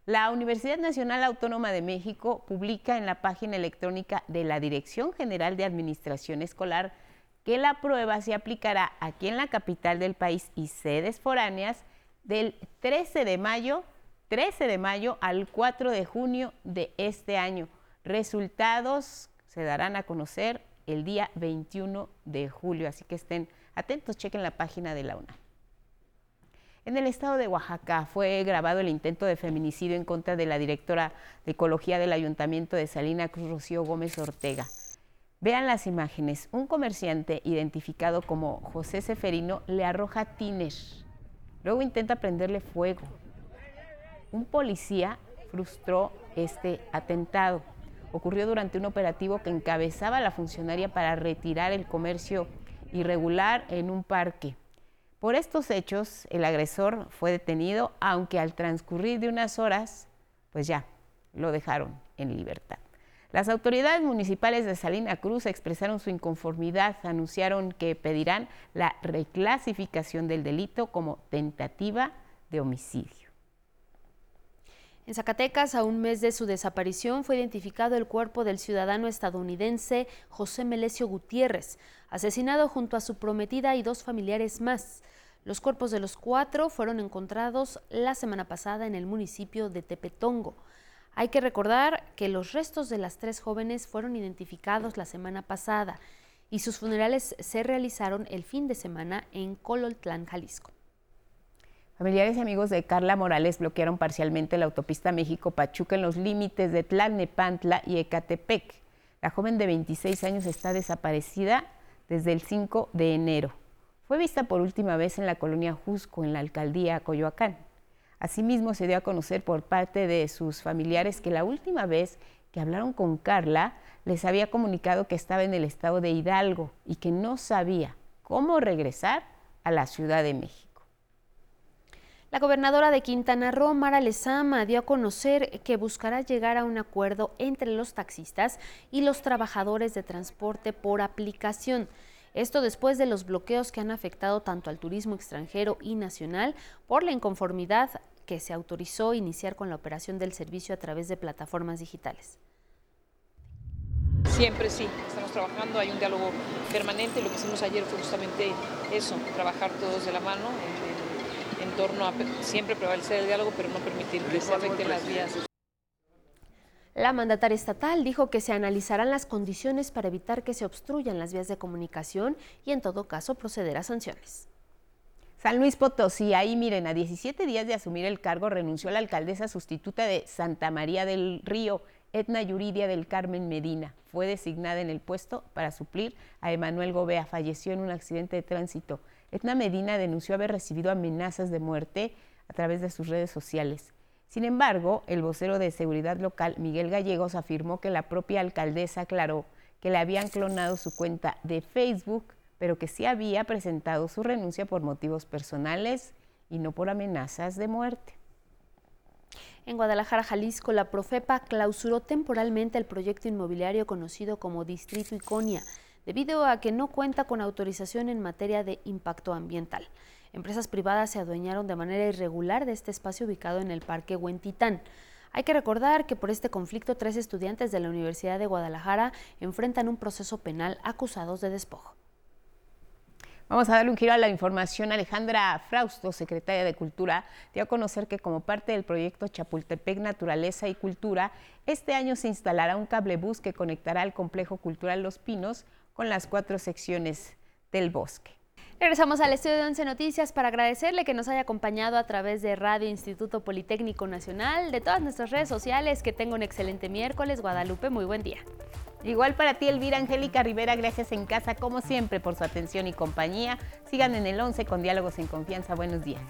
La Universidad Nacional Autónoma de México publica en la página electrónica de la Dirección General de Administración Escolar que la prueba se aplicará aquí en la capital del país y sedes foráneas del 13 de mayo, 13 de mayo al 4 de junio de este año. Resultados se darán a conocer el día 21 de julio, así que estén atentos, chequen la página de la UNA. En el estado de Oaxaca fue grabado el intento de feminicidio en contra de la directora de Ecología del Ayuntamiento de Salina Cruz, Rocío Gómez Ortega. Vean las imágenes. Un comerciante identificado como José Seferino le arroja tiner Luego intenta prenderle fuego. Un policía frustró este atentado. Ocurrió durante un operativo que encabezaba la funcionaria para retirar el comercio irregular en un parque. Por estos hechos, el agresor fue detenido, aunque al transcurrir de unas horas, pues ya, lo dejaron en libertad. Las autoridades municipales de Salina Cruz expresaron su inconformidad, anunciaron que pedirán la reclasificación del delito como tentativa de homicidio. En Zacatecas, a un mes de su desaparición, fue identificado el cuerpo del ciudadano estadounidense José Melesio Gutiérrez, asesinado junto a su prometida y dos familiares más. Los cuerpos de los cuatro fueron encontrados la semana pasada en el municipio de Tepetongo. Hay que recordar que los restos de las tres jóvenes fueron identificados la semana pasada y sus funerales se realizaron el fin de semana en Cololtlán, Jalisco. Familiares y amigos de Carla Morales bloquearon parcialmente la autopista México-Pachuca en los límites de Tlalnepantla y Ecatepec. La joven de 26 años está desaparecida desde el 5 de enero. Fue vista por última vez en la colonia Jusco, en la alcaldía Coyoacán. Asimismo, se dio a conocer por parte de sus familiares que la última vez que hablaron con Carla les había comunicado que estaba en el estado de Hidalgo y que no sabía cómo regresar a la Ciudad de México. La gobernadora de Quintana Roo, Mara Lezama, dio a conocer que buscará llegar a un acuerdo entre los taxistas y los trabajadores de transporte por aplicación. Esto después de los bloqueos que han afectado tanto al turismo extranjero y nacional por la inconformidad que se autorizó iniciar con la operación del servicio a través de plataformas digitales. Siempre sí, estamos trabajando, hay un diálogo permanente. Lo que hicimos ayer fue justamente eso, trabajar todos de la mano torno a siempre prevalecer el diálogo, pero no permitir que se afecten las vías. La mandataria estatal dijo que se analizarán las condiciones para evitar que se obstruyan las vías de comunicación y en todo caso proceder a sanciones. San Luis Potosí, ahí miren, a 17 días de asumir el cargo renunció la alcaldesa sustituta de Santa María del Río, Etna Yuridia del Carmen Medina. Fue designada en el puesto para suplir a Emanuel Gobea. Falleció en un accidente de tránsito. Etna Medina denunció haber recibido amenazas de muerte a través de sus redes sociales. Sin embargo, el vocero de seguridad local, Miguel Gallegos, afirmó que la propia alcaldesa aclaró que le habían clonado su cuenta de Facebook pero que sí había presentado su renuncia por motivos personales y no por amenazas de muerte. En Guadalajara, Jalisco, la Profepa clausuró temporalmente el proyecto inmobiliario conocido como Distrito Iconia, debido a que no cuenta con autorización en materia de impacto ambiental. Empresas privadas se adueñaron de manera irregular de este espacio ubicado en el Parque Huentitán. Hay que recordar que por este conflicto tres estudiantes de la Universidad de Guadalajara enfrentan un proceso penal acusados de despojo. Vamos a darle un giro a la información. Alejandra Frausto, secretaria de Cultura, dio a conocer que como parte del proyecto Chapultepec Naturaleza y Cultura, este año se instalará un cablebús que conectará al complejo cultural Los Pinos con las cuatro secciones del bosque. Regresamos al estudio de Once Noticias para agradecerle que nos haya acompañado a través de Radio Instituto Politécnico Nacional, de todas nuestras redes sociales. Que tenga un excelente miércoles. Guadalupe, muy buen día. Igual para ti, Elvira Angélica Rivera, gracias en casa, como siempre, por su atención y compañía. Sigan en el 11 con Diálogos en Confianza. Buenos días.